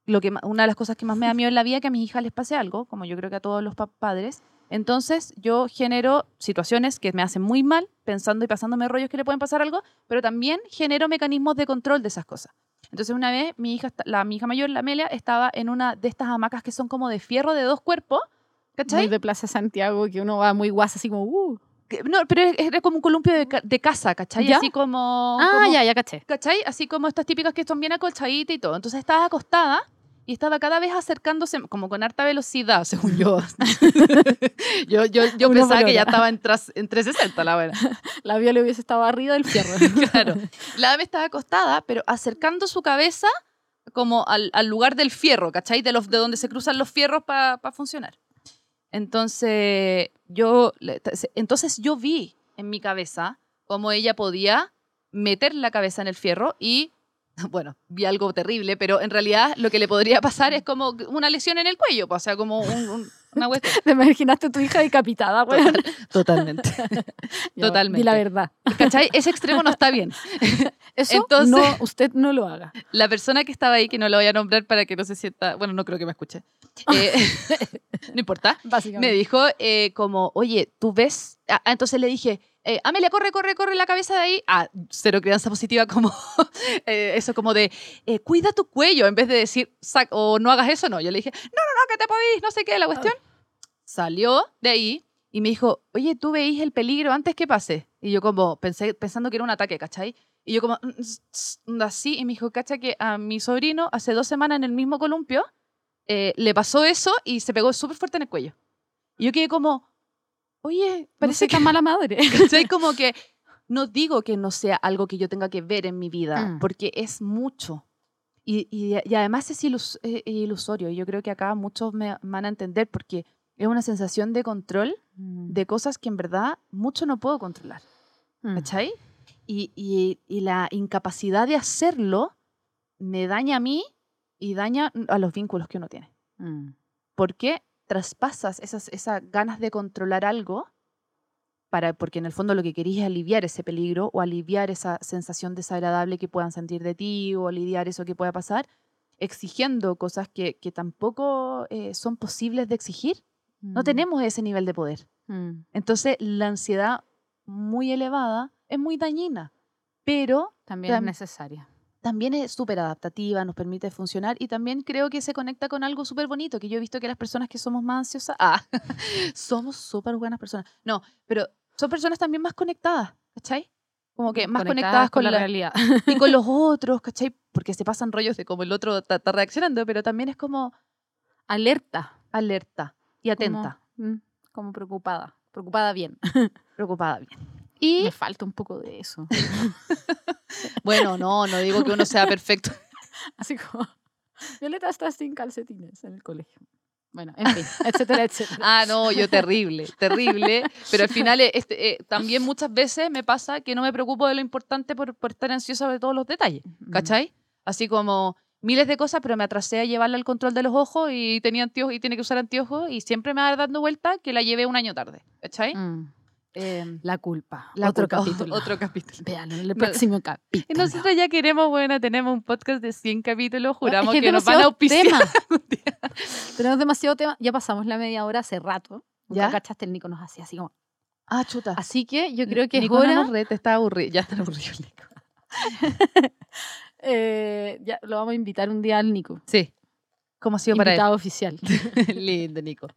lo que una de las cosas que más me da miedo en la vida es que a mis hijas les pase algo, como yo creo que a todos los pa- padres. Entonces yo genero situaciones que me hacen muy mal, pensando y pasándome rollos que le pueden pasar algo, pero también genero mecanismos de control de esas cosas. Entonces una vez mi hija, la, mi hija mayor, la Amelia, estaba en una de estas hamacas que son como de fierro de dos cuerpos, Muy ¿cachai? de Plaza Santiago, que uno va muy guasa, así como, uh. No, pero era como un columpio de, ca- de casa, ¿cachai? ¿Ya? Así como... Ah, como- ya, ya caché. ¿Cachai? Así como estas típicas que son bien acolchaditas y todo. Entonces estaba acostada y estaba cada vez acercándose, como con harta velocidad, según yo. yo yo, yo pensaba que ya estaba en, tras- en 360, la buena. La viola hubiese estado arriba del fierro. Claro. La dama estaba acostada, pero acercando su cabeza como al, al lugar del fierro, ¿cachai? De, los, de donde se cruzan los fierros para funcionar. Entonces yo, le- entonces yo vi en mi cabeza cómo ella podía meter la cabeza en el fierro y, bueno, vi algo terrible, pero en realidad lo que le podría pasar es como una lesión en el cuello, pues, o sea, como un- un- una. ¿Te imaginaste a tu hija decapitada, weón? Totalmente. Ya, totalmente. Di la verdad. ¿Cachai? Ese extremo no está bien. Eso Entonces- no, usted no lo haga. La persona que estaba ahí, que no la voy a nombrar para que no se sienta, bueno, no creo que me escuche, eh, no importa, Básicamente. me dijo eh, como, oye, ¿tú ves? Ah, ah, entonces le dije, eh, Amelia, corre, corre, corre la cabeza de ahí. Ah, cero crianza positiva, como eh, eso como de, eh, cuida tu cuello, en vez de decir, "Sac- o no hagas eso, no. Yo le dije, no, no, no, que te podís, no sé qué, la cuestión. Salió de ahí y me dijo, oye, ¿tú veís el peligro antes que pase? Y yo como, pensé, pensando que era un ataque, ¿cachai? Y yo como, "Mm, s- s- así, y me dijo, cacha que a mi sobrino hace dos semanas en el mismo columpio eh, le pasó eso y se pegó súper fuerte en el cuello. Y yo quedé como, oye, Parece que tan mala madre. ¿Cachai? Como que no digo que no sea algo que yo tenga que ver en mi vida, Mm. porque es mucho. Y, y- y además es ilus- eh, ilusorio. Yo creo que acá muchos me van a entender porque es una sensación de control de cosas que en verdad mucho no puedo controlar. Mm. ¿Cachai? Y, y- y la incapacidad de hacerlo me daña a mí y daña a los vínculos que uno tiene. Mm. porque traspasas esas, esas ganas de controlar algo, para, porque en el fondo lo que querías es aliviar ese peligro o aliviar esa sensación desagradable que puedan sentir de ti o aliviar eso que pueda pasar, exigiendo cosas que, que tampoco eh, son posibles de exigir. No Mm. tenemos ese nivel de poder. Mm. Entonces, la ansiedad muy elevada es muy dañina, pero También es necesaria. También es súper adaptativa, nos permite funcionar y también creo que se conecta con algo súper bonito, que yo he visto que las personas que somos más ansiosas, ah, somos súper buenas personas. No, pero son personas también más conectadas, ¿cachai? Como que más conectadas, con, la, realidad. y con los otros, ¿cachai? Porque se pasan rollos de cómo el otro está, está reaccionando, pero también es como Alerta. alerta y atenta, Como, mm, como preocupada. Preocupada bien. preocupada bien. Y Me falta un poco de eso. bueno, no, no digo que uno sea perfecto. Así como, Violeta está sin calcetines en el colegio. Bueno, en fin, etcétera, etcétera. Ah, no, yo terrible, terrible. Pero al final eh, este, eh, también muchas veces me pasa que no me preocupo de lo importante por, por estar ansiosa de todos los detalles. ¿cachai? Así como miles de cosas, pero me atrasé a llevarla al control de los ojos y tenía anteojos y tiene que usar anteojos y siempre me va dando vuelta que la llevé un año tarde, ¿cachai? Mm. Eh, La culpa. la Otro culpa- capítulo. Otro capítulo. En el No. próximo Y capítulo. nosotros ya queremos, bueno, tenemos un podcast de 100 capítulos, juramos Es que, nos van a auspiciar. tema. Tenemos demasiado tema. Ya pasamos la media hora hace rato. ¿Ya? ¿Ya? cachaste? El Nico nos hacía así como. Ah, chuta. Así que yo creo que es Nico no está aburrido. Ya está aburrido, el Nico. eh, ya lo vamos a invitar un día al Nico. Sí. ¿Cómo ha sido para él? Invitado oficial. Lindo, Nico.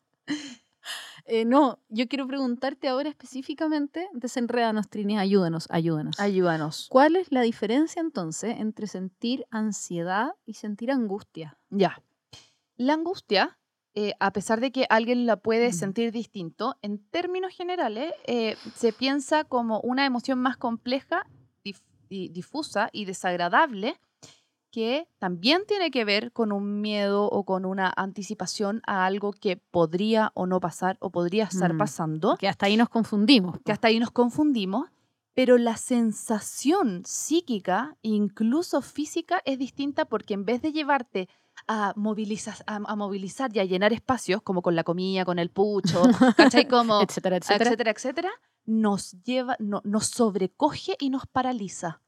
Eh, no, yo quiero preguntarte ahora específicamente, desenredanos, Trini, ayúdanos, ayúdanos. Ayúdanos. ¿Cuál es la diferencia entonces entre sentir ansiedad y sentir angustia? Ya. La angustia, eh, a pesar de que alguien la puede Mm. sentir distinto, en términos generales eh, se piensa como una emoción más compleja, dif- difusa y desagradable que también tiene que ver con un miedo o con una anticipación a algo que podría o no pasar o podría estar Mm. pasando. Que hasta ahí nos confundimos. que hasta ahí nos confundimos, pero la sensación psíquica, incluso física, es distinta porque en vez de llevarte a movilizar, a, a movilizar y a llenar espacios, como con la comida, con el pucho, ¿cachai? Como, etcétera, etcétera. etcétera, etcétera, nos lleva, no- nos sobrecoge y nos paraliza.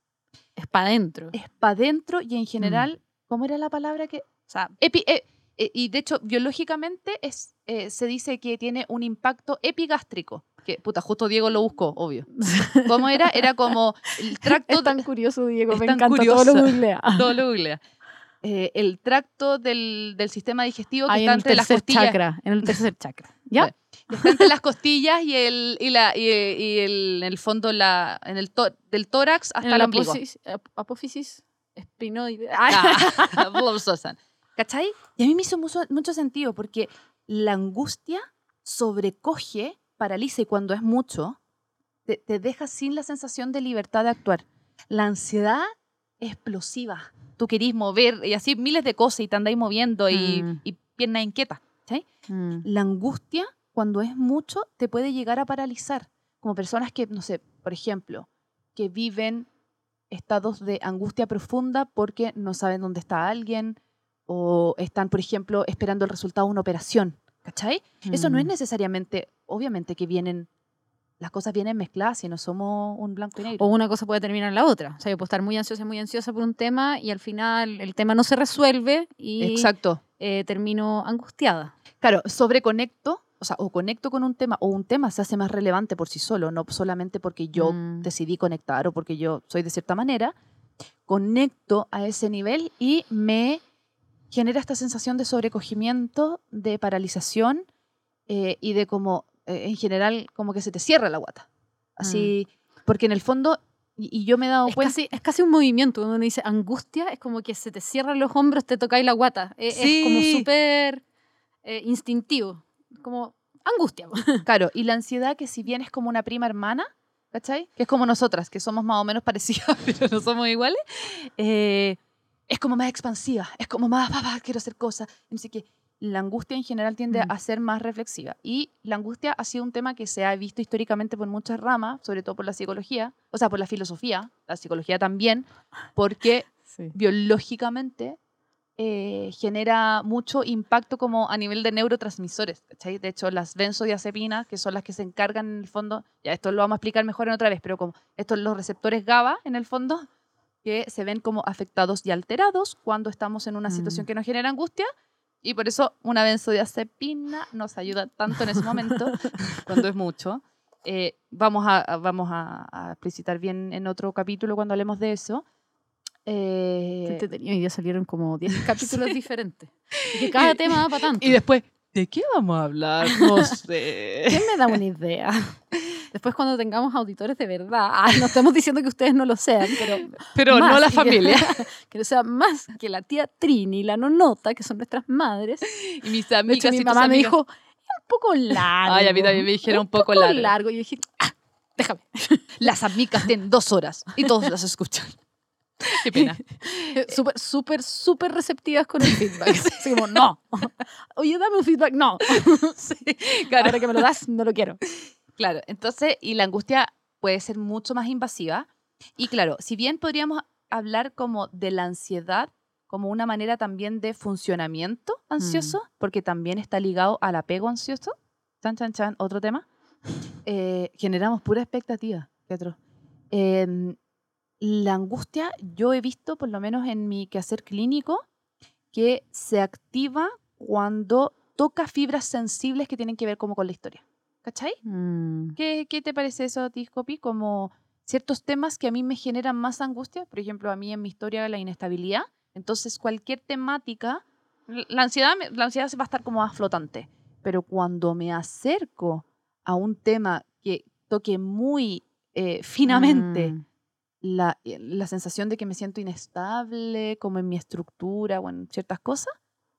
Es para adentro. Es para adentro y Mm. en general, ¿cómo era la palabra que...? O sea, Epi- eh, eh, y de hecho, biológicamente es, eh, se dice que tiene un impacto epigástrico. Que, puta, justo Diego lo buscó, obvio. ¿Cómo era? Era como el tracto... Es tan curioso, Diego, es me tan encanta, todo lo curioso. googlea. todo lo googlea. Eh, el tracto del, del sistema digestivo que Ahí está en entre las costillas. chakra, en el tercer chakra. ¿Ya? Entre las costillas y el, y la, y, y el, en el fondo la, en el tó- del tórax hasta en el la ombligo. apófisis, ap- apófisis espinoide. Ah. ¿Cachai? Y a mí me hizo mucho, mucho sentido porque la angustia sobrecoge, paraliza y cuando es mucho, te, te deja sin la sensación de libertad de actuar. La ansiedad explosiva. Tú querís mover y así miles de cosas y te andáis moviendo y, Mm. y pierna inquieta. Mm. La angustia, cuando es mucho, te puede llegar a paralizar. Como personas que, no sé, por ejemplo, que viven estados de angustia profunda porque no saben dónde está alguien o están, por ejemplo, esperando el resultado de una operación. ¿Cachai? Eso no es Mm. necesariamente, obviamente que vienen, las cosas vienen mezcladas y no somos un blanco y negro. O una cosa puede terminar en la otra. O sea, yo puedo estar muy ansiosa, muy ansiosa por un tema y al final el tema no se resuelve y Exacto. Eh, termino angustiada. Claro, sobreconecto, o sea, o conecto con un tema, o un tema se hace más relevante por sí solo, no solamente porque yo Mm. decidí conectar o porque yo soy de cierta manera. Conecto a ese nivel y me genera esta sensación de sobrecogimiento, de paralización eh, y de como, eh, en general, como que se te cierra la guata. Así, porque en el fondo, y, y yo me he dado Es cuenta... casi, es casi un movimiento. Cuando uno dice angustia, es como que se te cierran los hombros, te tocáis la guata. Eh, Es, como Sí. súper eh, instintivo. Como angustia. Claro, y la ansiedad que si bien es como una prima hermana, ¿cachai? Que es como nosotras, que somos más o menos parecidas, pero no somos iguales, eh, es como más expansiva, es como más, "Pa, pa, quiero hacer cosas. Así que la angustia en general tiende Mm. a ser más reflexiva. Y la angustia ha sido un tema que se ha visto históricamente por muchas ramas, sobre todo por la psicología, o sea, por la filosofía, la psicología también, porque Sí. biológicamente eh, genera mucho impacto como a nivel de neurotransmisores. ¿cachai? De hecho, las benzodiazepinas, que son las que se encargan en el fondo, ya esto lo vamos a explicar mejor en otra vez, pero como estos los receptores GABA en el fondo, que se ven como afectados y alterados cuando estamos en una situación Mm. que nos genera angustia. Y por eso una benzodiazepina nos ayuda tanto en ese momento, cuando es mucho. Eh, vamos a, vamos a, a explicitar bien en otro capítulo cuando hablemos de eso. Eh, Qué. Hoy día salieron como 10 capítulos diferentes. Y que cada tema da para tanto. y después, ¿de qué vamos a hablar? No sé. ¿Quién me da una idea? Después cuando tengamos auditores de verdad, ah, no estamos diciendo que ustedes no lo sean, pero Pero no la que- familia. que no sea más que la tía Trini la nonota, que son nuestras madres. Y mis De amigas hecho, mi mamá me amigas. dijo, un poco largo. Ay, a mí también me dijeron un poco largo. Y yo dije, ah, déjame. Las amigas tienen dos horas y todos las escuchan. Qué pena. Súper, súper, súper receptivas con el feedback. Así como, no. Oye, dame un feedback. No. Sí, claro. Ahora que me lo das, no lo quiero. Claro, entonces, y la angustia puede ser mucho más invasiva. Y claro, si bien podríamos hablar como de la ansiedad como una manera también de funcionamiento ansioso, porque también está ligado al apego ansioso, chan, chan, chan, otro tema, eh, generamos pura expectativa, Pietro. Em, la angustia, yo he visto, por lo menos en mi quehacer clínico, que se activa cuando toca fibras sensibles que tienen que ver como con la historia. ¿Cachai? Mm, ¿Qué, qué te parece eso a ti, Scopi? Como ciertos temas que a mí me generan más angustia, por ejemplo, a mí en mi historia la inestabilidad. Entonces, cualquier temática, la ansiedad, la ansiedad se va a estar como más flotante. Pero cuando me acerco a un tema que toque muy eh, finamente mm. la, eh, la sensación de que me siento inestable, como en mi estructura o en ciertas cosas,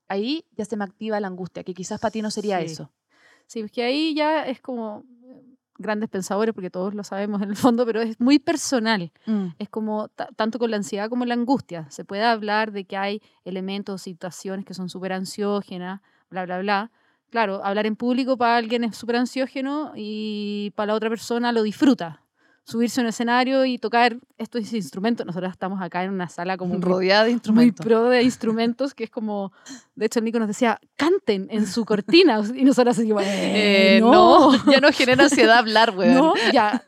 ahí ya se me activa la angustia, que quizás para ti no sería Sí. eso. Sí, porque ahí ya es como grandes pensadores, porque todos lo sabemos en el fondo, pero es muy personal. Es como ta- tanto con la ansiedad como la angustia. Se puede hablar de que hay elementos situaciones que son súper ansiógenas, bla, bla, bla. Claro, hablar en público para alguien es súper ansiógeno y para la otra persona lo disfruta. Subirse a un escenario y tocar estos instrumentos. Nosotros estamos acá en una sala como muy Rodeada de muy instrumentos. pro de instrumentos, que es como, de hecho el Nico nos decía, canten en su cortina, y nosotros así Eh, "Eh, no. no, ya no genera ansiedad hablar, weón. no, ya,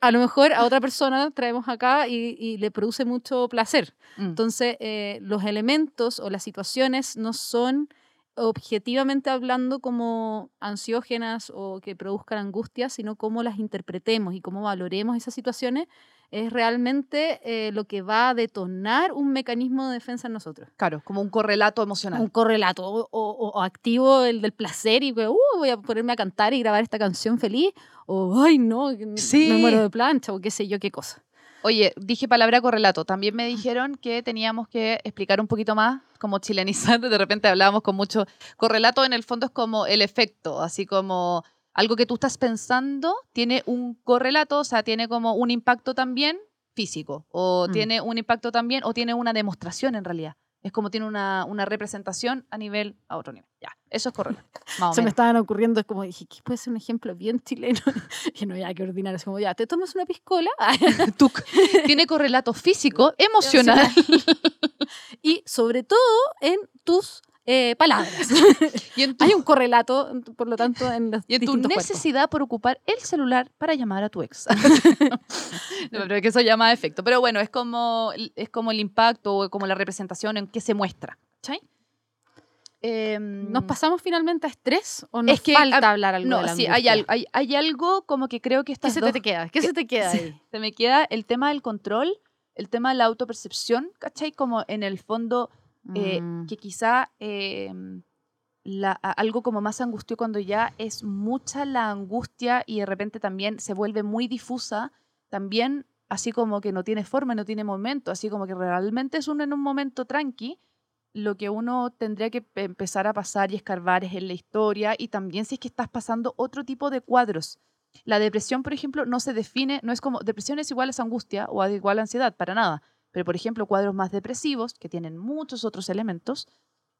a lo mejor a otra persona traemos acá y, y le produce mucho placer. Mm. Entonces, eh, los elementos o las situaciones no son objetivamente hablando como ansiógenas o que produzcan angustia, sino cómo las interpretemos y cómo valoremos esas situaciones, es realmente eh, lo que va a detonar un mecanismo de defensa en nosotros. Claro, como un correlato emocional. Un correlato o, o- o activo el del placer y "Uh, voy a ponerme a cantar y grabar esta canción feliz, o ay no, Sí. me muero de plancha o qué sé yo qué cosa. Oye, dije palabra correlato. También me dijeron que teníamos que explicar un poquito más, como chilenizar. De repente hablábamos con mucho. Correlato en el fondo es como el efecto, así como algo que tú estás pensando tiene un correlato, o sea, tiene como un impacto también físico, o Mm. tiene un impacto también, o tiene una demostración en realidad. Es como tiene una, una representación a nivel, a otro nivel. Ya, eso es correlato. Más o Se me estaban ocurriendo, es como dije, ¿qué puede ser un ejemplo bien chileno? que no había que ordinar, es como ya, te tomas una piscola Tuc. Tiene correlato físico, emocional. y sobre todo en tus eh, palabras. y en tu Hay un correlato, por lo tanto, en los Y en tu cuerpos. necesidad por ocupar el celular para llamar a tu ex. no, pero es que eso llama a efecto. Pero bueno, es como, es como el impacto o como la representación en que se muestra. ¿cachai? Em, ¿Nos pasamos finalmente a estrés o nos Es que, falta hablar algo No, de la sí, hay, hay, hay algo como que creo que ¿Qué estas se dos- te queda? ¿Qué se te queda ahí? se me queda el tema del control, el tema de la autopercepción, ¿cachai? Como en el fondo eh, Mm, que quizá eh, la- a- algo como más angustio cuando ya es mucha la angustia y de repente también se vuelve muy difusa, también así como que no tiene forma, no tiene momento, así como que realmente es uno en un momento tranqui, lo que uno tendría que pe- empezar a pasar y escarbar es en la historia y también si es que estás pasando otro tipo de cuadros. La depresión, por ejemplo, no se define, no es como depresión es igual a angustia o igual a ansiedad, para nada. Pero, por ejemplo, cuadros más depresivos, que tienen muchos otros elementos,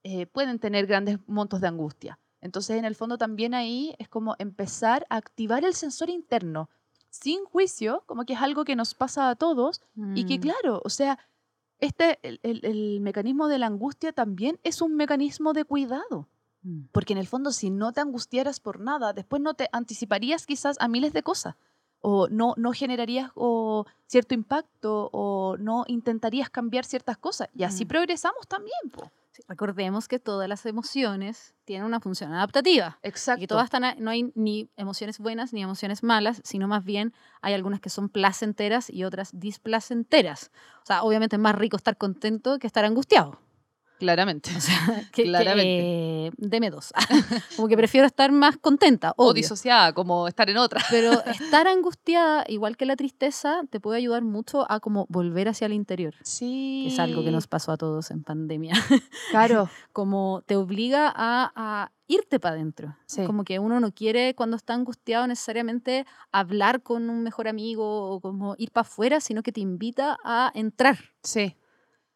eh, pueden tener grandes montos de angustia. Entonces, en el fondo, también ahí es como empezar a activar el sensor interno, sin juicio, como que es algo que nos pasa a todos, y que, mm, claro, o sea, este, el, el- el mecanismo de la angustia también es un mecanismo de cuidado. mm. Porque en el fondo, si no te angustiaras por nada, después no te anticiparías quizás a miles de cosas. O no, no generarías o, cierto impacto o no intentarías cambiar ciertas cosas. Y así Mm. progresamos también. po. Sí, recordemos que todas las emociones tienen una función adaptativa. y Exacto. que todas están, no hay ni emociones buenas ni emociones malas, sino más bien hay algunas que son placenteras y otras displacenteras. O sea, obviamente es más rico estar contento que estar angustiado. Claramente. O sea, que, Claramente. eh, deme dos. Como que prefiero estar más contenta, O disociada, como estar en otra. Pero estar angustiada, igual que la tristeza, te puede ayudar mucho a como volver hacia el interior. Sí. Que es algo que nos pasó a todos en pandemia. Claro. como te obliga a, a irte para adentro. Sí. Como que uno no quiere cuando está angustiado necesariamente hablar con un mejor amigo o como ir para afuera, sino que te invita a entrar. Sí.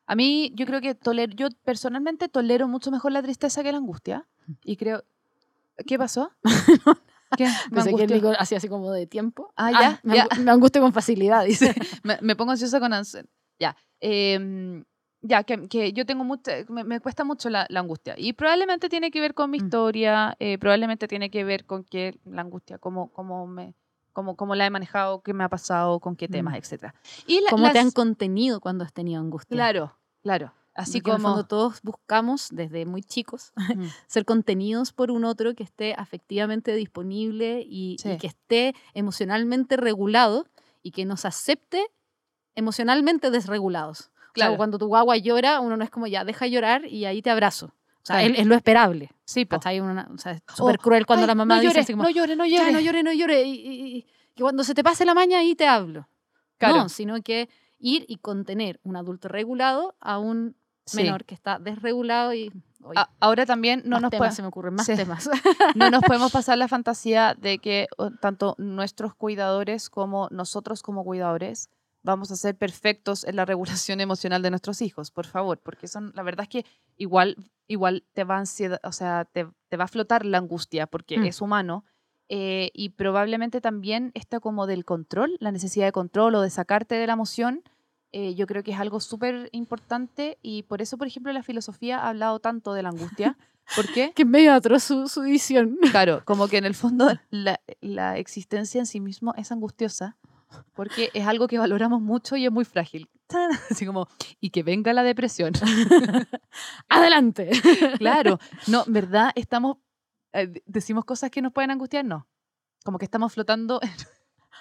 A mí, yo creo que tolero, yo personalmente tolero mucho mejor la tristeza que la angustia. Y creo. ¿Qué pasó? ¿Qué? Me Pensé que. Nico hacía así como de tiempo. Ah, ya, me, ya. angu- me angustio con facilidad, dice. me, me pongo ansiosa con ansiedad. Ya. em, ya, que, que yo tengo mucha, me, me cuesta mucho la, la angustia. Y probablemente tiene que ver con mi Mm. historia, eh, probablemente tiene que ver con que la angustia, cómo, cómo, me, cómo, cómo la he manejado, qué me ha pasado, con qué temas, Mm. etcétera Y la- ¿Cómo te las- han contenido cuando has tenido angustia? Claro, claro. Así Porque como... fondo todos buscamos, desde muy chicos, Mm, ser contenidos por un otro que esté afectivamente disponible y, y Sí. que esté emocionalmente regulado y que nos acepte emocionalmente desregulados. O sea, Claro. cuando tu guagua llora, uno no es como ya, deja llorar y ahí te abrazo. O sea, Claro. es, es lo esperable. sí, po. ¿cachai? Una- o sea, es súper Oh, cruel cuando Ay, la mamá no dice así como, no llore, no ya, llore. no llore, no llore. Y, y- y que cuando se te pase la maña, ahí te hablo. Claro. No, sino que ir y contener un adulto regulado a un Sí. menor que está desregulado y... oye, A- ahora también no más nos, temas se me ocurren más Sí. temas. no nos podemos pasar la fantasía de que tanto nuestros cuidadores como nosotros como cuidadores vamos a ser perfectos en la regulación emocional de nuestros hijos, por favor, porque son, la verdad es que igual, igual te va ansiedad, o sea, te, te va a flotar la angustia porque Mm. es humano. eh, y probablemente también está como del control, la necesidad de control o de sacarte de la emoción, eh, yo creo que es algo súper importante y por eso, por ejemplo, la filosofía ha hablado tanto de la angustia. ¿Por qué? que medio atroz su, su visión. Claro, como que en el fondo la, la existencia en sí mismo es angustiosa porque es algo que valoramos mucho y es muy frágil. Tan, Así como, y que venga la depresión. Adelante. claro, no, ¿verdad? Estamos, eh, de- decimos cosas que nos pueden angustiar, no. Como que estamos flotando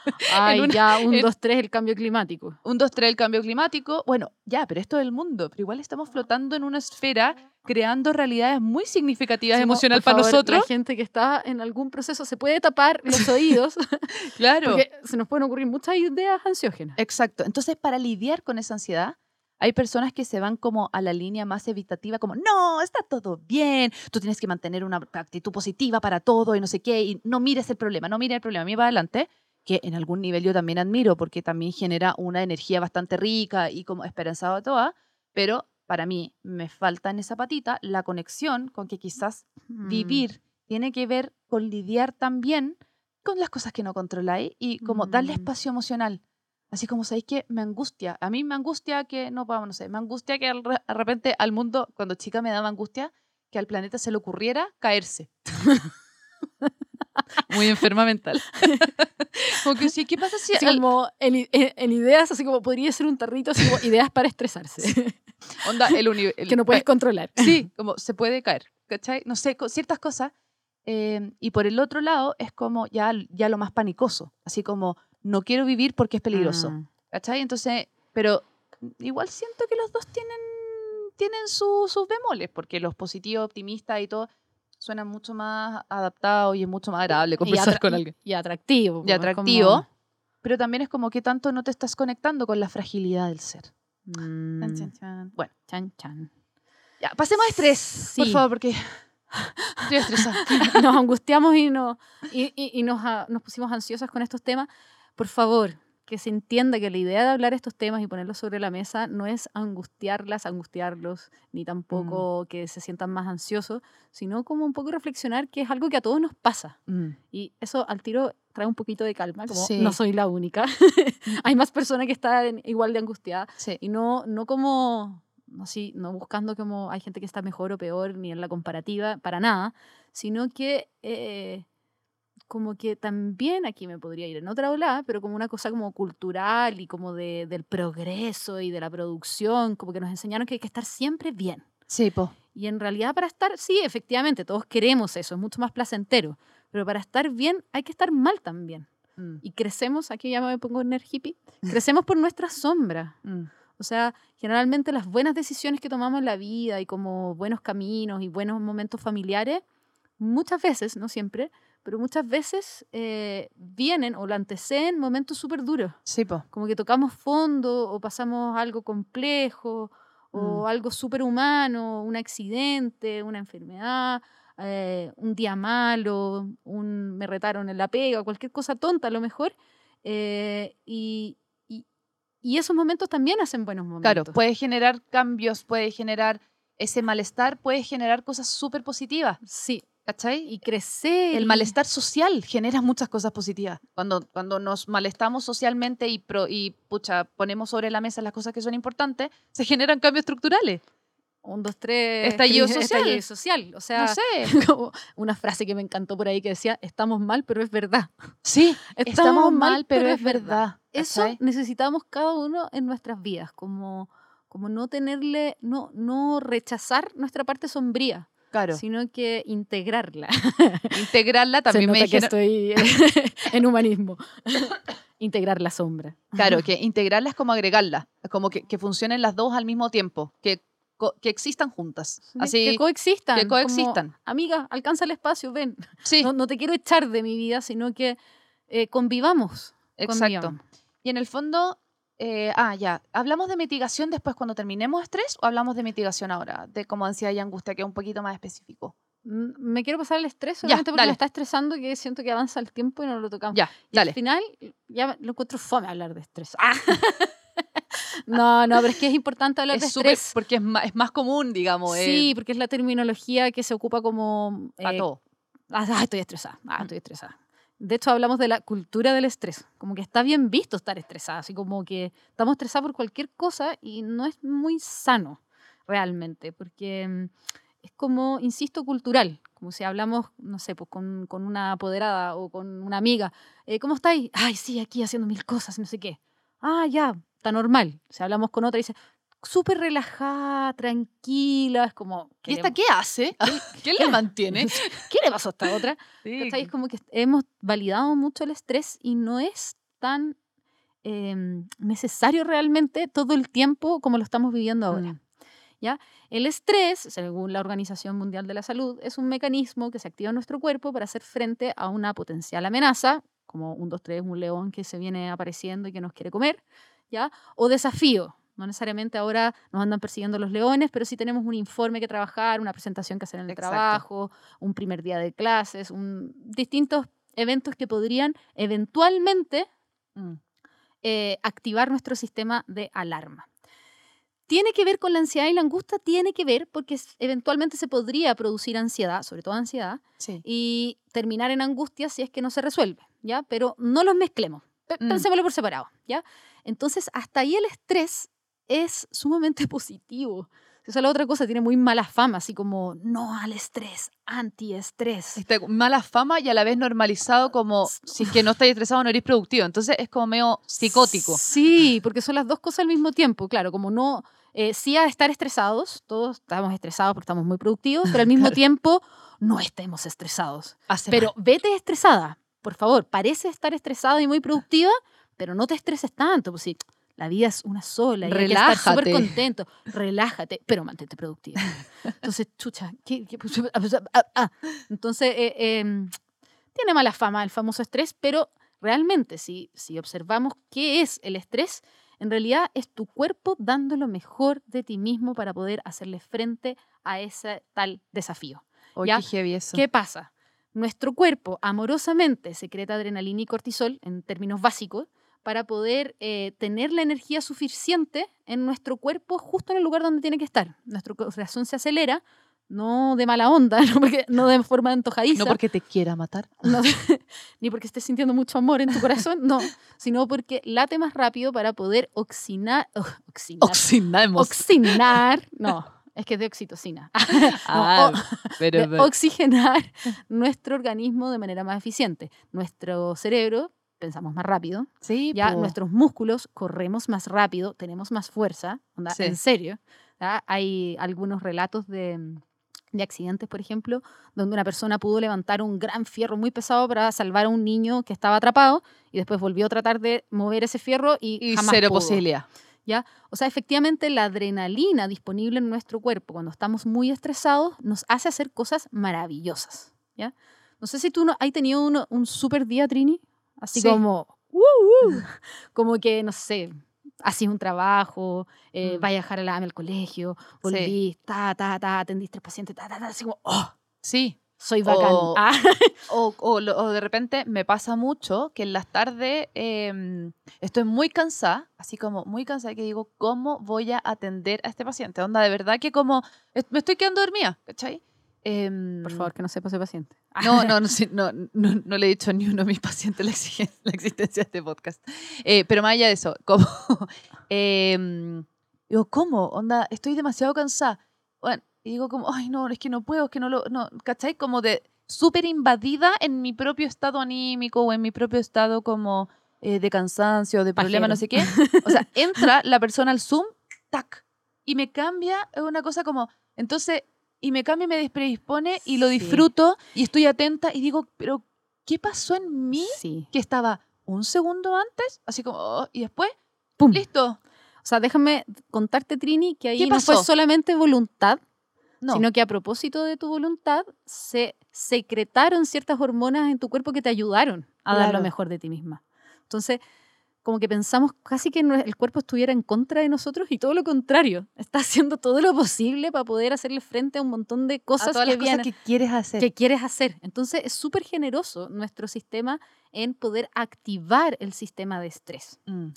Ay, una- ya, un, en- dos, tres, el cambio climático. un 2, 3 el cambio climático. Bueno, ya, pero esto es el mundo. Pero igual estamos flotando en una esfera creando realidades muy significativas como, emocional para favor, nosotros. La gente que está en algún proceso se puede tapar los oídos Claro. porque se nos pueden ocurrir muchas ideas ansiógenas. Exacto. Entonces, para lidiar con esa ansiedad, hay personas que se van como a la línea más evitativa, como, no, está todo bien, tú tienes que mantener una actitud positiva para todo y no sé qué, y no mires el problema, no mires el problema, mira adelante, que en algún nivel yo también admiro, porque también genera una energía bastante rica y como esperanzada toda, pero para mí me falta en esa patita la conexión con que quizás Mm. vivir tiene que ver con lidiar también con las cosas que no controláis y como darle Mm. espacio emocional. Así como sabéis que me angustia. A mí me angustia que, no podamos, no sé, me angustia que de repente al mundo, cuando chica me daba angustia, que al planeta se le ocurriera caerse. Muy enferma mental. como que sí, ¿qué pasa si Así al- como en, en- en ideas, así como podría ser un tarrito, así como ideas para estresarse, onda el universo? que no puedes controlar. Sí, como se puede caer, ¿cachai? No sé, ciertas cosas. eh, y por el otro lado es como ya, ya lo más panicoso, así como no quiero vivir porque es peligroso, Mm. ¿cachai? Entonces, pero igual siento que los dos tienen, tienen su- sus bemoles, porque los positivos, optimistas y todo suenan mucho más adaptados y es mucho más agradable conversar con alguien. Y atractivo. Y pues, es atractivo, como- pero también es como que tanto no te estás conectando con la fragilidad del ser. Chan, Mm, chan, chan. Bueno, chan, chan. ya, pasemos a estrés, por Sí. favor, porque estoy estresada. nos angustiamos y, no, y, y- y nos, ah, nos pusimos ansiosas con estos temas, por favor, que se entienda que la idea de hablar estos temas y ponerlos sobre la mesa no es angustiarlas, angustiarlos, ni tampoco que se sientan más ansiosos, sino como un poco reflexionar que es algo que a todos nos pasa. Mm. Y eso al tiro trae un poquito de calma, como Sí. no soy la única. Hay más personas que están igual de angustiadas Sí. y no, no como, no, sí, no buscando como hay gente que está mejor o peor, ni en la comparativa, para nada, sino que eh, como que también aquí me podría ir en otra ola, pero como una cosa como cultural y como de, del progreso y de la producción, como que nos enseñaron que hay que estar siempre bien. Sí, po. Y en realidad para estar, sí, efectivamente, todos queremos eso, es mucho más placentero, pero para estar bien hay que estar mal también. Mm, Y crecemos, aquí ya me pongo nerd hippie, crecemos por nuestra sombra. mm. O sea, generalmente las buenas decisiones que tomamos en la vida y como buenos caminos y buenos momentos familiares, muchas veces, no siempre, pero muchas veces eh, vienen o lo anteceden momentos súper duros. Sí, po. Como que tocamos fondo o pasamos algo complejo o Mm. algo superhumano, un accidente, una enfermedad, eh, un día malo, un me retaron en la pega, cualquier cosa tonta a lo mejor. eh, y, y- y esos momentos también hacen buenos momentos. Claro, puede generar cambios, puede generar ese malestar, puede generar cosas súper positivas, Sí, ¿cachai? y crecer. El malestar social genera muchas cosas positivas. Cuando, cuando nos malestamos socialmente y, pro- y pucha, ponemos sobre la mesa las cosas que son importantes, se generan cambios estructurales. Un, dos, tres. Estallido social. estallido social. O sea, no sé. como una frase que me encantó por ahí que decía, estamos mal, pero es verdad. Sí, estamos mal, pero es verdad. Eso ¿cachai? necesitamos cada uno en nuestras vidas, como, como no tenerle, no, no rechazar nuestra parte sombría, Claro. sino que integrarla. Integrarla Se también me nota que dijeron. estoy en humanismo. Integrar la sombra. Claro, que integrarla es como agregarla, es como que, que funcionen las dos al mismo tiempo, que, que existan juntas. Así, que coexistan. que como, coexistan. Amiga, alcanza el espacio, ven. sí, No, no te quiero echar de mi vida, sino que eh, convivamos. exacto. convivamos. Y en el fondo, eh, ah, ya, ¿hablamos de mitigación después cuando terminemos estrés o hablamos de mitigación ahora? De como ansiedad y angustia, que es un poquito más específico. Mm, Me quiero pasar el estrés solamente porque dale. me está estresando que siento que avanza el tiempo y no lo tocamos. Ya, Y dale. al final, ya lo encuentro fome hablar de estrés. Ah. no, no, pero es que es importante hablar de Es súper, estrés. porque es más, es más común, digamos. Sí, porque es la terminología que se ocupa como... eh, todo. ah, ah, estoy estresada, ah, estoy estresada. De hecho, hablamos de la cultura del estrés. Como que está bien visto estar estresada. Así como que estamos estresados por cualquier cosa y no es muy sano realmente. Porque mm, es como, insisto, cultural. Como si hablamos, no sé, pues con, con una apoderada o con una amiga. eh, ¿Cómo estáis? Ay, sí, aquí haciendo mil cosas, no sé qué. Ah, ya, está normal. Si hablamos con otra y dice, súper relajada, tranquila, es como... ¿Y esta qué hace? ¿Quién la mantiene? ¿Qué le pasó a esta otra? ¿Cachai? Es como que hemos validado mucho el estrés y no es tan em, necesario realmente todo el tiempo como lo estamos viviendo ahora. Mm. El estrés, según la Organización Mundial de la Salud, es un mecanismo que se activa en nuestro cuerpo para hacer frente a una potencial amenaza, como un 2, 3, un león que se viene apareciendo y que nos quiere comer, ¿ya? O desafío. No necesariamente ahora nos andan persiguiendo los leones, pero sí tenemos un informe que trabajar, una presentación que hacer en el Exacto. trabajo, un primer día de clases, un- distintos eventos que podrían eventualmente Mm. eh, activar nuestro sistema de alarma. ¿Tiene que ver con la ansiedad y la angustia? Tiene que ver porque eventualmente se podría producir ansiedad, sobre todo ansiedad, Sí. y terminar en angustia si es que no se resuelve, ¿ya? Pero no los mezclemos, Mm. pensémoslo por separado, ¿ya? Entonces, hasta ahí el estrés es sumamente positivo. Esa es la otra cosa, tiene muy mala fama, así como no al estrés, antiestrés. Este, mala fama y a la vez normalizado como si es que no estáis estresado no eres productivo. Entonces es como medio psicótico. Sí, porque son las dos cosas al mismo tiempo. Claro, como no, eh, sí a estar estresados, todos estamos estresados porque estamos muy productivos, pero al mismo Claro. tiempo no estemos estresados. Hace Pero mal. vete estresada, por favor, parece estar estresada y muy productiva, pero no te estreses tanto, pues sí, la vida es una sola y hay que estar súper Relájate. contento. Relájate, pero mantente productiva. Entonces, chucha, ¿qué- qué- ah, ah. entonces eh, em, tiene mala fama el famoso estrés, pero realmente si, si observamos qué es el estrés, en realidad es tu cuerpo dando lo mejor de ti mismo para poder hacerle frente a ese tal desafío. Oye, ya, qué. ¿Qué pasa? Nuestro cuerpo amorosamente secreta adrenalina y cortisol, en términos básicos, para poder eh, tener la energía suficiente en nuestro cuerpo justo en el lugar donde tiene que estar. Nuestro corazón se acelera, no de mala onda, no, porque, no de forma antojadiza, No porque te quiera matar. no- ni porque estés sintiendo mucho amor en tu corazón, no, sino porque late más rápido para poder oxinar, oh, oxinar, Oxinamos. oxinar, no, es que es de oxitocina. Ah, pero, de pero- oxigenar nuestro organismo de manera más eficiente. Nuestro cerebro pensamos más rápido, sí, ya po. nuestros músculos corremos más rápido, tenemos más fuerza, onda, Sí. en serio. ¿ya? Hay algunos relatos de, de accidentes, por ejemplo, donde una persona pudo levantar un gran fierro muy pesado para salvar a un niño que estaba atrapado y después volvió a tratar de mover ese fierro y, y jamás cero pudo. posibilidad. O sea, efectivamente la adrenalina disponible en nuestro cuerpo cuando estamos muy estresados nos hace hacer cosas maravillosas. ¿ya? No sé si tú no, has tenido uno- un super día, Trini. Así Sí. como, "Uh, uh", como que, no sé, hacís un trabajo, eh, Mm. vas a dejar a la AME al colegio, volvís, ta, ta, ta, atendiste al paciente, ta, ta, ta, así como, oh, Sí. soy bacán. O- Ah, O, o o de repente me pasa mucho que en las tardes em, estoy muy cansada, así como muy cansada, que digo, ¿cómo voy a atender a este paciente? Onda, de verdad que como me estoy quedando dormida, ¿cachai? Em, Por favor, que no sepa ese paciente. No, no, no, sí, no, no, no le he dicho a ni uno de mis pacientes la, la existencia de este podcast. Eh, pero más allá de eso, como, em, digo, ¿cómo? Onda, estoy demasiado cansada. Bueno, y digo como, ay, no, es que no puedo, es que no lo, no, ¿cachai? Como de súper invadida en mi propio estado anímico o en mi propio estado como eh, de cansancio, de problema, no sé qué. O sea, entra la persona al Zoom, tac, y me cambia una cosa como, entonces, y me cambia y me despredispone y lo Sí. disfruto y estoy atenta y digo, pero ¿qué pasó en mí Sí. que estaba un segundo antes? Así como, oh, y después, ¡Pum! listo. O sea, déjame contarte, Trini, que ahí ¿Qué no fue solamente voluntad, No. sino que a propósito de tu voluntad se secretaron ciertas hormonas en tu cuerpo que te ayudaron a dar lo Claro. mejor de ti misma. Entonces, como que pensamos casi que el cuerpo estuviera en contra de nosotros y todo lo contrario, está haciendo todo lo posible para poder hacerle frente a un montón de a cosas todas que las cosas que quieres hacer. que quieres hacer. Entonces, es súper generoso nuestro sistema en poder activar el sistema de estrés. Mm.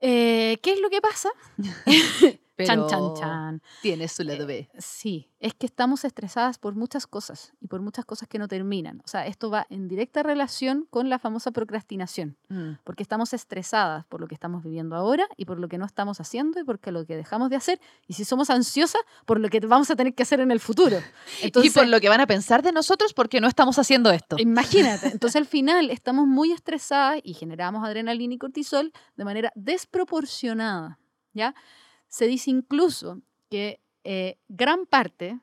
Eh, ¿Qué es lo que pasa? Pero Chan, chan, chan. tiene su lado B. Sí, es que estamos estresadas por muchas cosas y por muchas cosas que no terminan. O sea, esto va en directa relación con la famosa procrastinación, Mm. porque estamos estresadas por lo que estamos viviendo ahora y por lo que no estamos haciendo y por lo que dejamos de hacer. Y si somos ansiosas, por lo que vamos a tener que hacer en el futuro. Entonces, y por lo que van a pensar de nosotros porque no estamos haciendo esto. Imagínate. Entonces al final estamos muy estresadas y generamos adrenalina y cortisol de manera desproporcionada. ¿ya? Se dice incluso que eh, gran parte,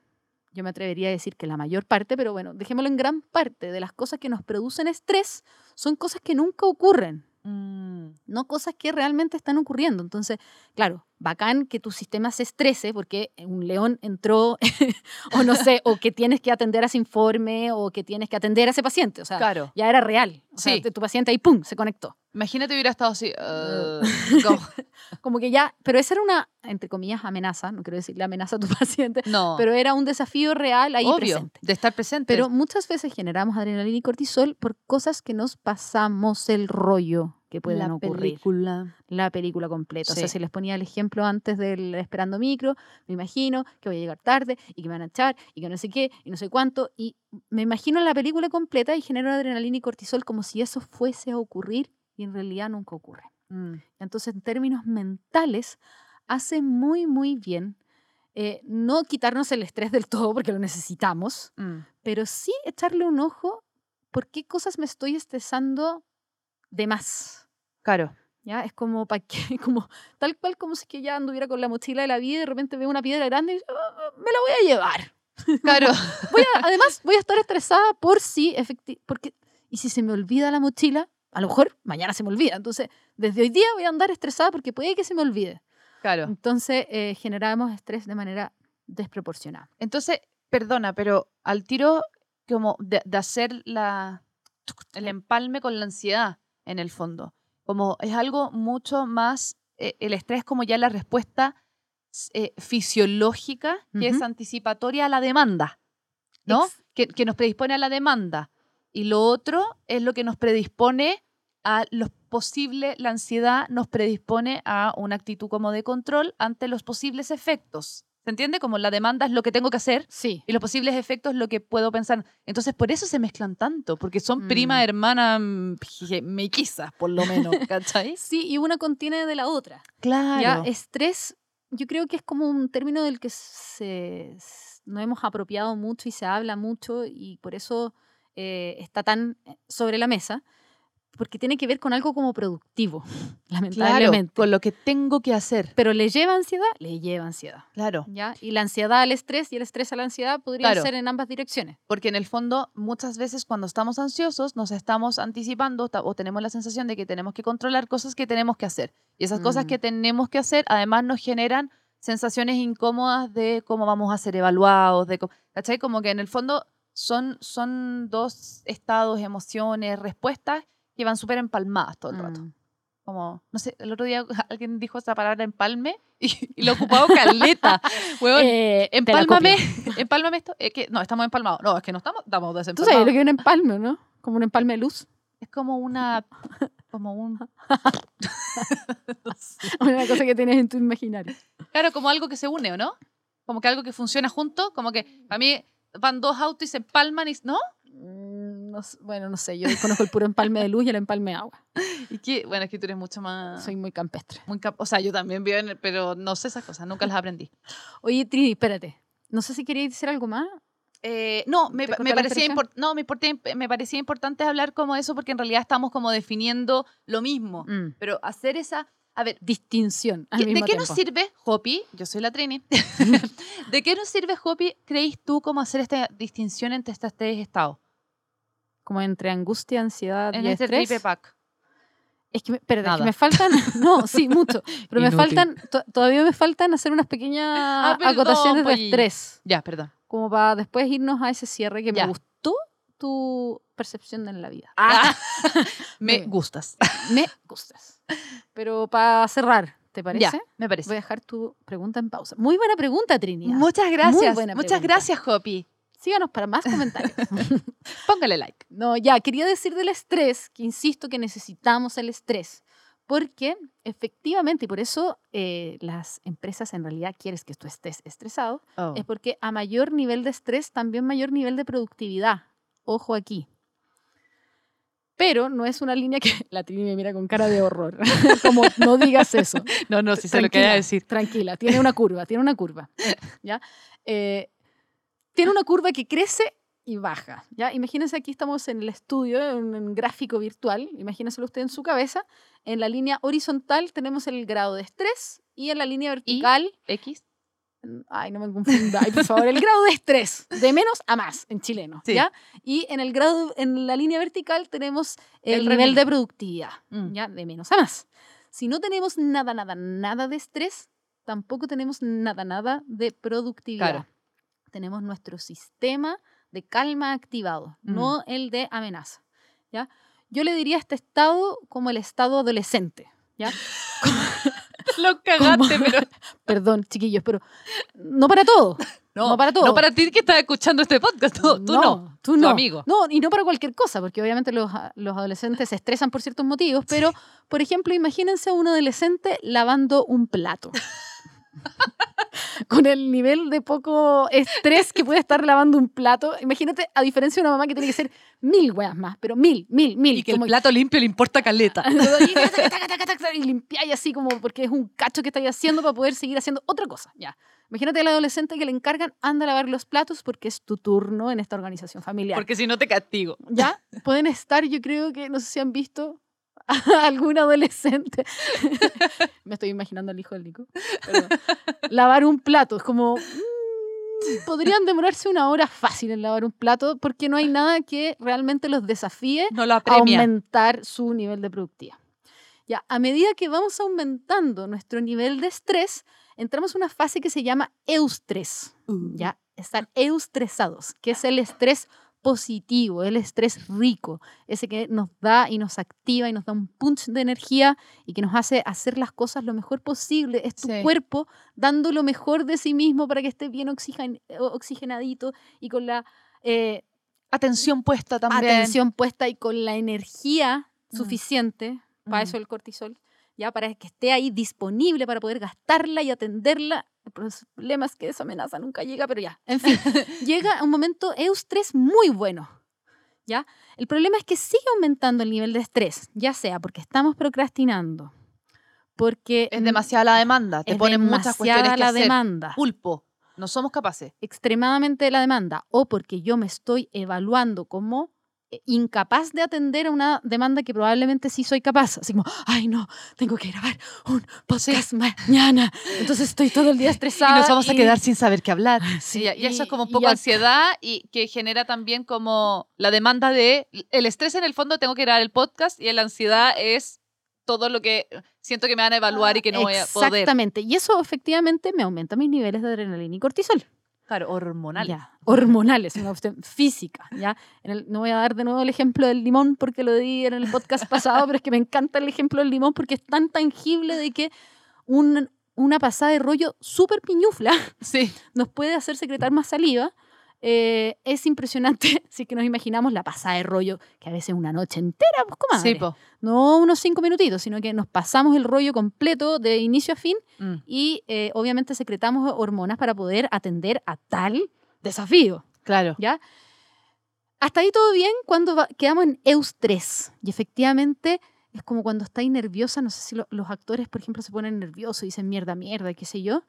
yo me atrevería a decir que la mayor parte, pero bueno, dejémoslo en gran parte de las cosas que nos producen estrés son cosas que nunca ocurren. Mm. No cosas que realmente están ocurriendo. Entonces, claro, bacán que tu sistema se estrese porque un león entró, o no sé, o que tienes que atender a ese informe, o que tienes que atender a ese paciente. O sea, Claro. ya era real. O sea, Sí. tu paciente ahí, ¡pum!, se conectó. Imagínate hubiera estado así. uh. Como que ya, pero esa era una, entre comillas, amenaza, no quiero decirle amenaza a tu paciente, no. pero era un desafío real ahí obvio, presente. de estar presente. Pero muchas veces generamos adrenalina y cortisol por cosas que nos pasamos el rollo que pueden la ocurrir. película. la película completa. O sea, Sí. si les ponía el ejemplo antes del esperando micro, me imagino que voy a llegar tarde y que me van a echar y que no sé qué y no sé cuánto. Y me imagino la película completa y genero adrenalina y cortisol como si eso fuese a ocurrir y en realidad nunca ocurre. Mm. Entonces, en términos mentales, hace muy, muy bien eh, no quitarnos el estrés del todo porque lo necesitamos, Mm. pero sí echarle un ojo por qué cosas me estoy estresando de más. Claro. ¿Ya? Es como, pa' qué, como tal cual como si que ya anduviera con la mochila de la vida y de repente veo una piedra grande y digo, "Ah, ah, me la voy a llevar. Claro. Voy a- además, voy a estar estresada por si, efecti- porque, y si se me olvida la mochila, a lo mejor mañana se me olvida. Entonces, desde hoy día voy a andar estresada porque puede que se me olvide. claro. Entonces, eh, generamos estrés de manera desproporcionada. Entonces, perdona, pero al tiro como de, de hacer la, el empalme con la ansiedad, en el fondo. Como es algo mucho más, eh, el estrés como ya la respuesta eh, fisiológica que es anticipatoria a la demanda, ¿no? Que nos predispone a la demanda. Y lo otro es lo que nos predispone a los posibles, la ansiedad nos predispone a una actitud como de control ante los posibles efectos. ¿Se entiende? Como la demanda es lo que tengo que hacer Sí. y los posibles efectos lo que puedo pensar. Entonces, por eso se mezclan tanto, porque son prima, Mm. hermana, mm, mellizas, por lo menos, ¿cachai? Sí, y una contiene de la otra. Claro. Ya, estrés, yo creo que es como un término del que se, no hemos apropiado mucho y se habla mucho y por eso eh, está tan eh, sobre la mesa, porque tiene que ver con algo como productivo, claro, lamentablemente. con lo que tengo que hacer. Pero le lleva ansiedad, le lleva ansiedad. Claro. ¿ya? Y la ansiedad al estrés y el estrés a la ansiedad podría Claro. ser en ambas direcciones. Porque en el fondo, muchas veces cuando estamos ansiosos, nos estamos anticipando o tenemos la sensación de que tenemos que controlar cosas que tenemos que hacer. Y esas cosas Mm. que tenemos que hacer, además, nos generan sensaciones incómodas de cómo vamos a ser evaluados, de co- ¿cachai? Como que en el fondo son, son dos estados, emociones, respuestas que van súper empalmadas todo el rato. Mm. Como, no sé, el otro día alguien dijo esa palabra empalme y, y lo he ocupado caleta. Huevón, Eh, empálmame, empálmame esto. Es que, no, estamos empalmados. No, es que no estamos, estamos Tú sabes desempalmados. lo que es un empalme, ¿no? Como un empalme de luz. Es como una, como un, Una cosa que tienes en tu imaginario. claro, como algo que se une, ¿o no? Como que algo que funciona junto, como que a mí van dos autos y se empalman y, ¿no? Mm, no bueno, no sé, yo conozco el puro empalme de luz y el empalme de agua. Y que, bueno, es que tú eres mucho más, Soy muy campestre. muy cap- o sea, yo también vivo en el, pero no sé esas cosas, nunca las aprendí. Oye, Trini, espérate. No sé si querías decir algo más. Eh, no, me, ¿Te pa- cortó me parecía no, me, me parecía importante hablar como eso porque en realidad estamos como definiendo lo mismo. Mm. Pero hacer esa, a ver, Distinción. Al ¿qué- ¿de mismo qué nos sirve Hopi? Yo soy la Trini. ¿De qué nos sirve Hopi, creéis tú, como hacer esta distinción entre estos tres estados? Como entre angustia, ansiedad En y este estrés. triple pack. Es que, me, espérate, es que me faltan. No, sí, mucho. Pero me faltan. to- todavía me faltan hacer unas pequeñas Ah, perdón, acotaciones de estrés. Ya, perdón. Como para después irnos a ese cierre que Ya. me gustó tu percepción de la vida. Ah, me bien. gustas. Me gustas. Pero para cerrar, ¿te parece? Ya, me Voy parece. a dejar tu pregunta en pausa. Muy buena pregunta, Trini. Muchas gracias. buena Muchas pregunta. gracias, Hopi. Síganos para más comentarios. Póngale like. no, ya, quería decir del estrés, que insisto que necesitamos el estrés, Porque efectivamente, y por eso eh, las empresas en realidad quieres que tú estés estresado, Oh. es porque a mayor nivel de estrés, también mayor nivel de productividad. Ojo aquí. Pero no es una línea que la Trini me mira con cara de horror. Como no digas eso. No, no, si se lo quería decir. Tranquila, tiene una curva, tiene una curva. ¿ya? Eh, tiene una curva que crece y baja. ¿ya? Imagínense aquí estamos en el estudio, en un gráfico virtual. Imagínenselo usted en su cabeza. En la línea horizontal tenemos el grado de estrés y en la línea vertical X. Ay, no me confunda. Ay, por favor, el grado de estrés, de menos a más en chileno, Sí. ¿ya? Y en el grado, en la línea vertical tenemos el, El nivel de productividad, Mm. ¿ya? De menos a más. Si no tenemos nada, nada, nada de estrés, tampoco tenemos nada, nada de productividad. Claro. Tenemos nuestro sistema de calma activado, Mm. no el de amenaza, ¿ya? Yo le diría a este estado como el estado adolescente, ¿ya? Lo cagaste, pero. Perdón, chiquillos, pero no para todo. No, No para todo. No para ti que estás escuchando este podcast. Tú tú no. tú tu no. amigo. No, y no para cualquier cosa, porque obviamente los, los adolescentes se estresan por ciertos motivos, pero, por ejemplo, imagínense a un adolescente lavando un plato. Con el nivel de poco estrés que puede estar lavando un plato. Imagínate, a diferencia de una mamá que tiene que ser mil weas más, pero mil, mil, mil. Y que el plato limpio le importa caleta. y limpiáis así como porque es un cacho que estáis haciendo para poder seguir haciendo otra cosa. Ya. Imagínate al adolescente que le encargan, anda a lavar los platos porque es tu turno en esta organización familiar. Porque si no te castigo. ya pueden estar, yo creo que, no sé si han visto a algún adolescente. Me estoy imaginando al hijo del Nico. perdón. Lavar un plato. Es como. mm, Podrían demorarse una hora fácil en lavar un plato porque no hay nada que realmente los desafíe No lo apremia. aumentar su nivel de productividad. Ya, a medida que vamos aumentando nuestro nivel de estrés, entramos en una fase que se llama eustrés. Ya, estar eustresados, que es el estrés positivo, el estrés rico, ese que nos da y nos activa y nos da un punch de energía y que nos hace hacer las cosas lo mejor posible. Es tu Sí. cuerpo dando lo mejor de sí mismo para que esté bien oxigen- oxigenadito y con la eh, Atención puesta también. atención puesta y con la energía Mm. suficiente, para Mm. eso el cortisol, ya para que esté ahí disponible para poder gastarla y atenderla. El problema es que esa amenaza nunca llega, pero ya, en fin, llega un momento eustrés muy bueno. ¿Ya? El problema es que sigue aumentando el nivel de estrés, ya sea porque estamos procrastinando, porque Es demasiada la demanda. Te ponen muchas cuestiones que la hacer. demanda. Pulpo. No somos capaces. extremadamente la demanda o porque yo me estoy evaluando como incapaz de atender a una demanda que probablemente sí soy capaz. Así como, ay no, tengo que grabar un podcast mañana. Entonces estoy todo el día Y estresada. nos vamos a y- quedar sin saber qué hablar. Sí, y, y eso y- es como un y poco ansiedad y que genera también como la demanda de... El estrés en el fondo tengo que grabar el podcast y la ansiedad es todo lo que siento que me van a evaluar y que no voy a poder. Exactamente. Y eso efectivamente me aumenta mis niveles de adrenalina y cortisol. Claro, hormonal. Ya, hormonales, una cuestión física. ¿ya? En el- no voy a dar de nuevo el ejemplo del limón porque lo di en el podcast pasado, pero es que me encanta el ejemplo del limón porque es tan tangible de que un- una pasada de rollo súper piñufla Sí. nos puede hacer secretar más saliva. Eh, es impresionante si es que nos imaginamos la pasada de rollo, que a veces una noche entera, pues comadre. Sí, po. No unos cinco minutitos, sino que nos pasamos el rollo completo de inicio a fin Mm. y eh, obviamente secretamos hormonas para poder atender a tal desafío. Claro. ¿ya? Hasta ahí todo bien cuando va- quedamos en eustrés. Y efectivamente es como cuando estáis nerviosa, no sé si lo- los actores, por ejemplo, se ponen nerviosos y dicen mierda, mierda, qué sé yo.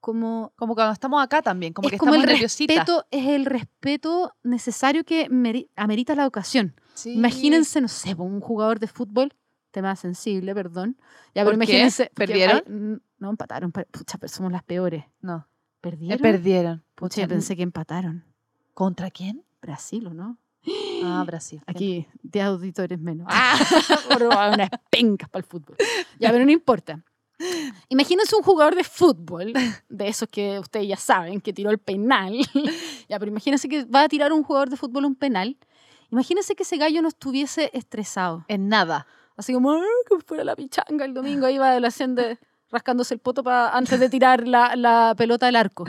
Como, Como cuando estamos acá también, como es que como estamos el nerviositas. respeto, es el respeto necesario que meri- amerita la ocasión. Sí. Imagínense, no sé, un jugador de fútbol, tema sensible, perdón. Ya, ¿Por pero qué? imagínense. ¿Perdieron? hay- no, empataron. pa- Pucha, pero somos las peores. No. ¿Perdieron? Eh, perdieron. Pucha, yo pensé que empataron. ¿Contra quién? Brasil, ¿o no? Ah, Brasil. Aquí, de auditores menos. ¡Ah! Unas pencas para el fútbol. Ya, pero no importa. Imagínense un jugador de fútbol, de esos que ustedes ya saben, que tiró el penal. ya, pero imagínense que va a tirar un jugador de fútbol un penal. Imagínense que ese gallo no estuviese estresado. En nada. Así como, "Ah, que fuera la pichanga el domingo, ahí va de la senda rascándose el poto pa- antes de tirar la, la pelota al arco.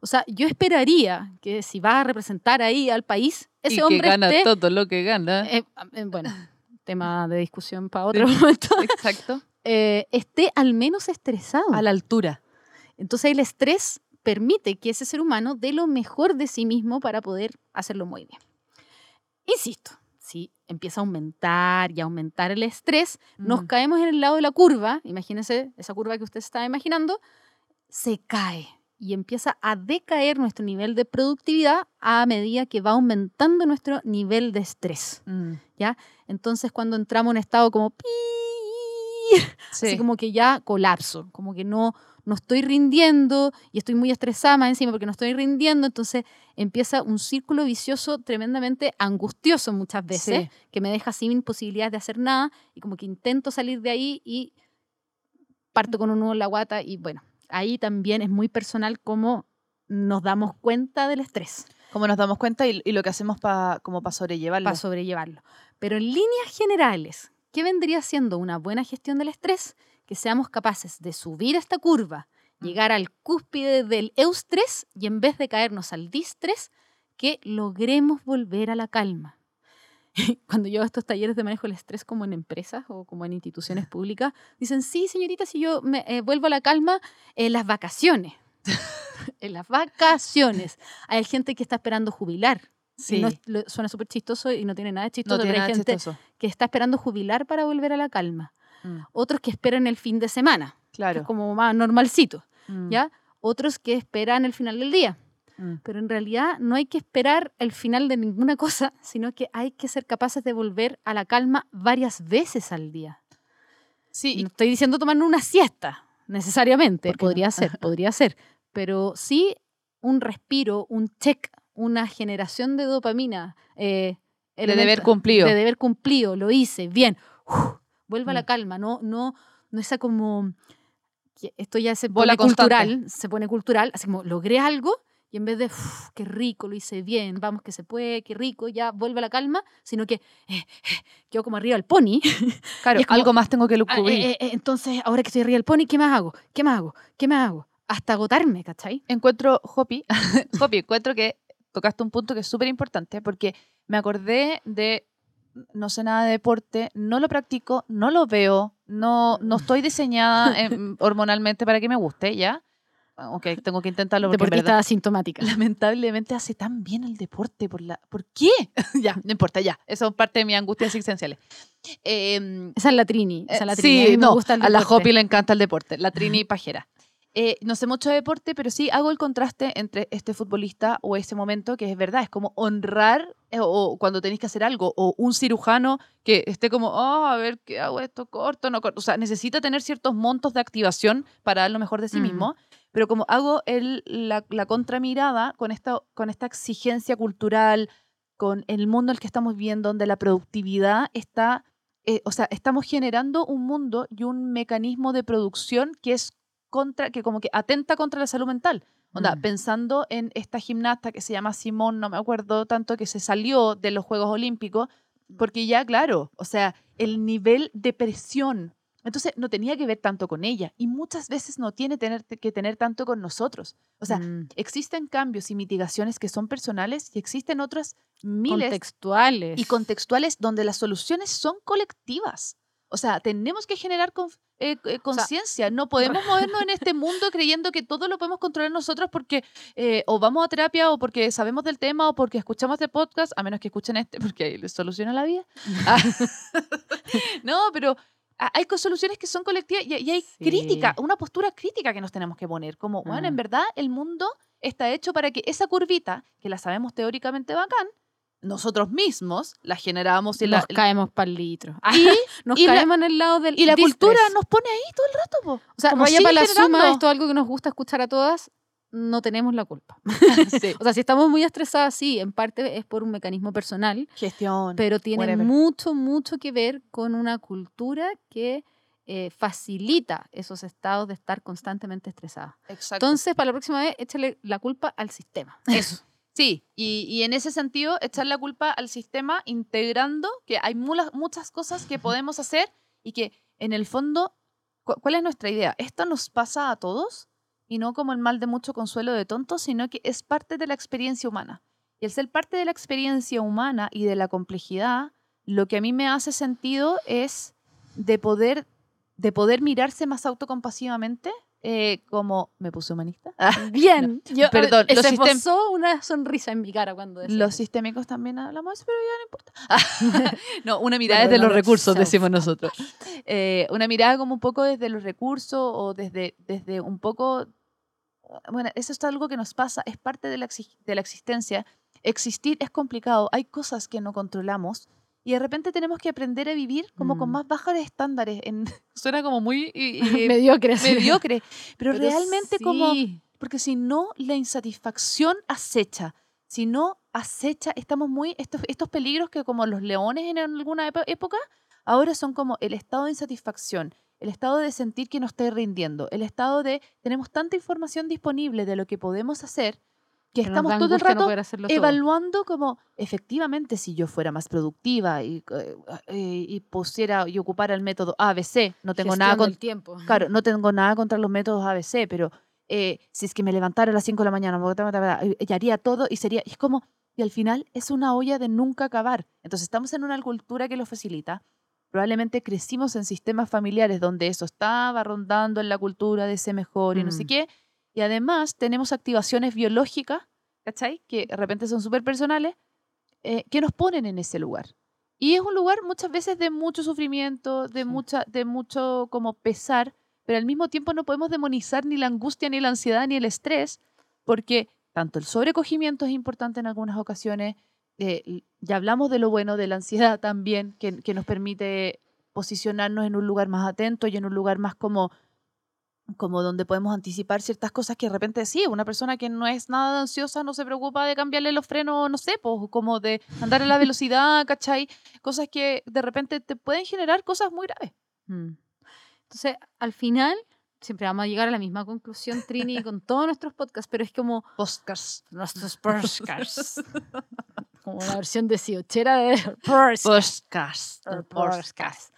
O sea, yo esperaría que si va a representar ahí al país, ese y hombre que gana esté todo lo que gana. eh, eh, bueno, tema de discusión para otro momento. Exacto. eh, esté al menos estresado. A la altura. Entonces el estrés permite que ese ser humano dé lo mejor de sí mismo para poder hacerlo muy bien. Insisto, si empieza a aumentar y aumentar el estrés, nos Mm. caemos en el lado de la curva, imagínense esa curva que usted está imaginando, se cae y empieza a decaer nuestro nivel de productividad a medida que va aumentando nuestro nivel de estrés. Mm. Entonces cuando entramos en estado como pi, Sí. así como que ya colapso, como que no, no estoy rindiendo y estoy muy estresada más encima porque no estoy rindiendo, entonces empieza un círculo vicioso tremendamente angustioso muchas veces, Sí. que me deja sin posibilidades de hacer nada y como que intento salir de ahí y parto con un nudo en la guata y bueno, ahí también es muy personal cómo nos damos cuenta del estrés Como nos damos cuenta y, y lo que hacemos pa, como para sobrellevarlo. para sobrellevarlo. Pero en líneas generales, ¿qué vendría siendo una buena gestión del estrés? Que seamos capaces de subir esta curva, Mm. llegar al cúspide del eustrés y en vez de caernos al distrés, que logremos volver a la calma. Cuando yo hago estos talleres de manejo del estrés como en empresas o como en instituciones públicas, dicen, sí, señorita, si yo me, eh, vuelvo a la calma en las vacaciones. en las vacaciones. Hay gente que está esperando jubilar. Sí. no suena súper chistoso y no tiene nada de chistoso, no pero tiene hay nada gente chistoso. que está esperando jubilar para volver a la calma. Mm, Otros que esperan el fin de semana, que Claro. es como más normalcito, Mm, ¿ya? Otros que esperan el final del día. mm. Pero en realidad no hay que esperar el final de ninguna cosa, sino que hay que ser capaces de volver a la calma varias veces al día. Sí, No estoy diciendo tomar una siesta, necesariamente. ¿Por qué no? Podría ser, podría ser. Pero sí un respiro, un check, una generación de dopamina. eh, de deber cumplido. de deber cumplido, lo hice, bien. Uf, vuelva a la Mm. calma, no, no, no esa como esto ya se Bola pone constante. cultural, se pone cultural, así como logré algo y en vez de "Uf, qué rico, lo hice bien, vamos que se puede, qué rico, ya vuelve a la calma, sino que eh, eh, quedo como arriba del pony. claro, como- algo más tengo que Ah, cubrir. eh, eh, entonces, ahora que estoy arriba del pony, ¿qué más hago? ¿Qué más hago? ¿Qué más hago? Hasta agotarme, ¿cachai? encuentro, Hopi, Hopi, encuentro que tocaste un punto que es súper importante porque me acordé de, no sé nada de deporte, no lo practico, no lo veo, no, no estoy diseñada em, hormonalmente para que me guste, ¿ya? Aunque tengo que intentarlo porque en Deportista verdad, asintomática. lamentablemente hace tan bien el deporte. ¿Por, la, ¿por qué? ya, no importa, ya. Eso es parte de mis angustias existenciales. Em, Esa es la Trini. Esa es la eh, Trini. a sí, me no, gusta el a la. Hopi le encanta el deporte, la Trini pajera. Eh, no sé mucho de deporte, pero sí hago el contraste entre este futbolista o ese momento que es verdad, es como honrar eh, o cuando tenéis que hacer algo, o un cirujano que esté como, oh, a ver, ¿qué hago esto? Corto, no corto. O sea, necesita tener ciertos montos de activación para dar lo mejor de sí Mm. mismo, pero como hago el, la, la contramirada con esta, con esta exigencia cultural, con el mundo en el que estamos viviendo, donde la productividad está eh, o sea, estamos generando un mundo y un mecanismo de producción que es contra, que como que atenta contra la salud mental. Onda, Mm. pensando en esta gimnasta que se llama Simón, no me acuerdo tanto, que se salió de los Juegos Olímpicos, porque ya, claro, o sea, el nivel de presión. Entonces, no tenía que ver tanto con ella y muchas veces no tiene tener, que tener tanto con nosotros. O sea, Mm. existen cambios y mitigaciones que son personales y existen otras miles contextuales. y contextuales donde las soluciones son colectivas. O sea, tenemos que generar eh, eh, conciencia. no podemos movernos en este mundo creyendo que todo lo podemos controlar nosotros porque eh, o vamos a terapia o porque sabemos del tema o porque escuchamos de podcast, a menos que escuchen este porque ahí les soluciona la vida. Ah. no, pero ha- hay soluciones que son colectivas y, y hay Sí. crítica, una postura crítica que nos tenemos que poner. Como, bueno, Ah. en verdad el mundo está hecho para que esa curvita, que la sabemos teóricamente bacán, nosotros mismos la generamos y la, nos caemos para el litro. y, nos y la- caemos en el lado del y la cultura nos pone ahí todo el rato. po. O sea, vaya para la suma, esto es algo que nos gusta escuchar a todas, no tenemos la culpa. Sí. O sea, si estamos muy estresadas, sí, en parte es por un mecanismo personal, Gestión. pero tiene whatever. mucho, mucho que ver con una cultura que eh, facilita esos estados de estar constantemente estresada. Exacto. Entonces, para la próxima vez, échale la culpa al sistema. Eso. Sí, y, y en ese sentido, echar la culpa al sistema integrando que hay muchas cosas que podemos hacer y que en el fondo, cu- ¿cuál es nuestra idea? Esto nos pasa a todos y no como el mal de mucho consuelo de tontos, sino que es parte de la experiencia humana. Y el ser parte de la experiencia humana y de la complejidad, lo que a mí me hace sentido es de poder de poder mirarse más autocompasivamente, eh, como me puse humanista. Bien. Yo, Perdón, eh, los se esbozó una sonrisa en mi cara cuando decía Los eso. sistémicos también hablamos de eso, pero ya no importa. no, una mirada desde los recursos, self. decimos nosotros. Eh, una mirada como un poco desde los recursos o desde, desde un poco... Bueno, eso es algo que nos pasa, es parte de la, de la existencia. Existir es complicado, hay cosas que no controlamos y de repente tenemos que aprender a vivir como con Mm. más bajos estándares. En, suena como muy mediocre. mediocre, pero, Pero realmente como porque si no, la insatisfacción acecha. Si no acecha, estamos muy. Estos, estos peligros que, como los leones en alguna época, ahora son como el estado de insatisfacción, el estado de sentir que no estoy rindiendo, el estado de. Tenemos tanta información disponible de lo que podemos hacer que estamos todo el no rato todo. evaluando como efectivamente si yo fuera más productiva y, eh, eh, y pusiera y ocupara el método ABC, no tengo nada Gestión con, del tiempo. Claro, no tengo nada contra los métodos ABC, pero eh, si es que me levantara a las 5 de la mañana, y haría todo y sería, y es como, y al final es una olla de nunca acabar. Entonces estamos en una cultura que lo facilita. Probablemente crecimos en sistemas familiares donde eso estaba rondando en la cultura de ser mejor y no sé Mm. qué. Y además tenemos activaciones biológicas, ¿cachai? Que de repente son súper personales, eh, que nos ponen en ese lugar. Y es un lugar muchas veces de mucho sufrimiento, de, Sí. mucha, de mucho como pesar, pero al mismo tiempo no podemos demonizar ni la angustia, ni la ansiedad, ni el estrés, porque tanto el sobrecogimiento es importante en algunas ocasiones, eh, ya hablamos de lo bueno de la ansiedad también, que, que nos permite posicionarnos en un lugar más atento y en un lugar más como como donde podemos anticipar ciertas cosas que de repente sí, una persona que no es nada ansiosa no se preocupa de cambiarle los frenos, no sé, pues como de andar a la velocidad, ¿cachai? Cosas que de repente te pueden generar cosas muy graves. Mm. Entonces, al final, siempre vamos a llegar a la misma conclusión, Trini, con todos nuestros podcasts, pero es como Podcasts. nuestros podcasts. como la versión de Siochera de podcast. Podcasts.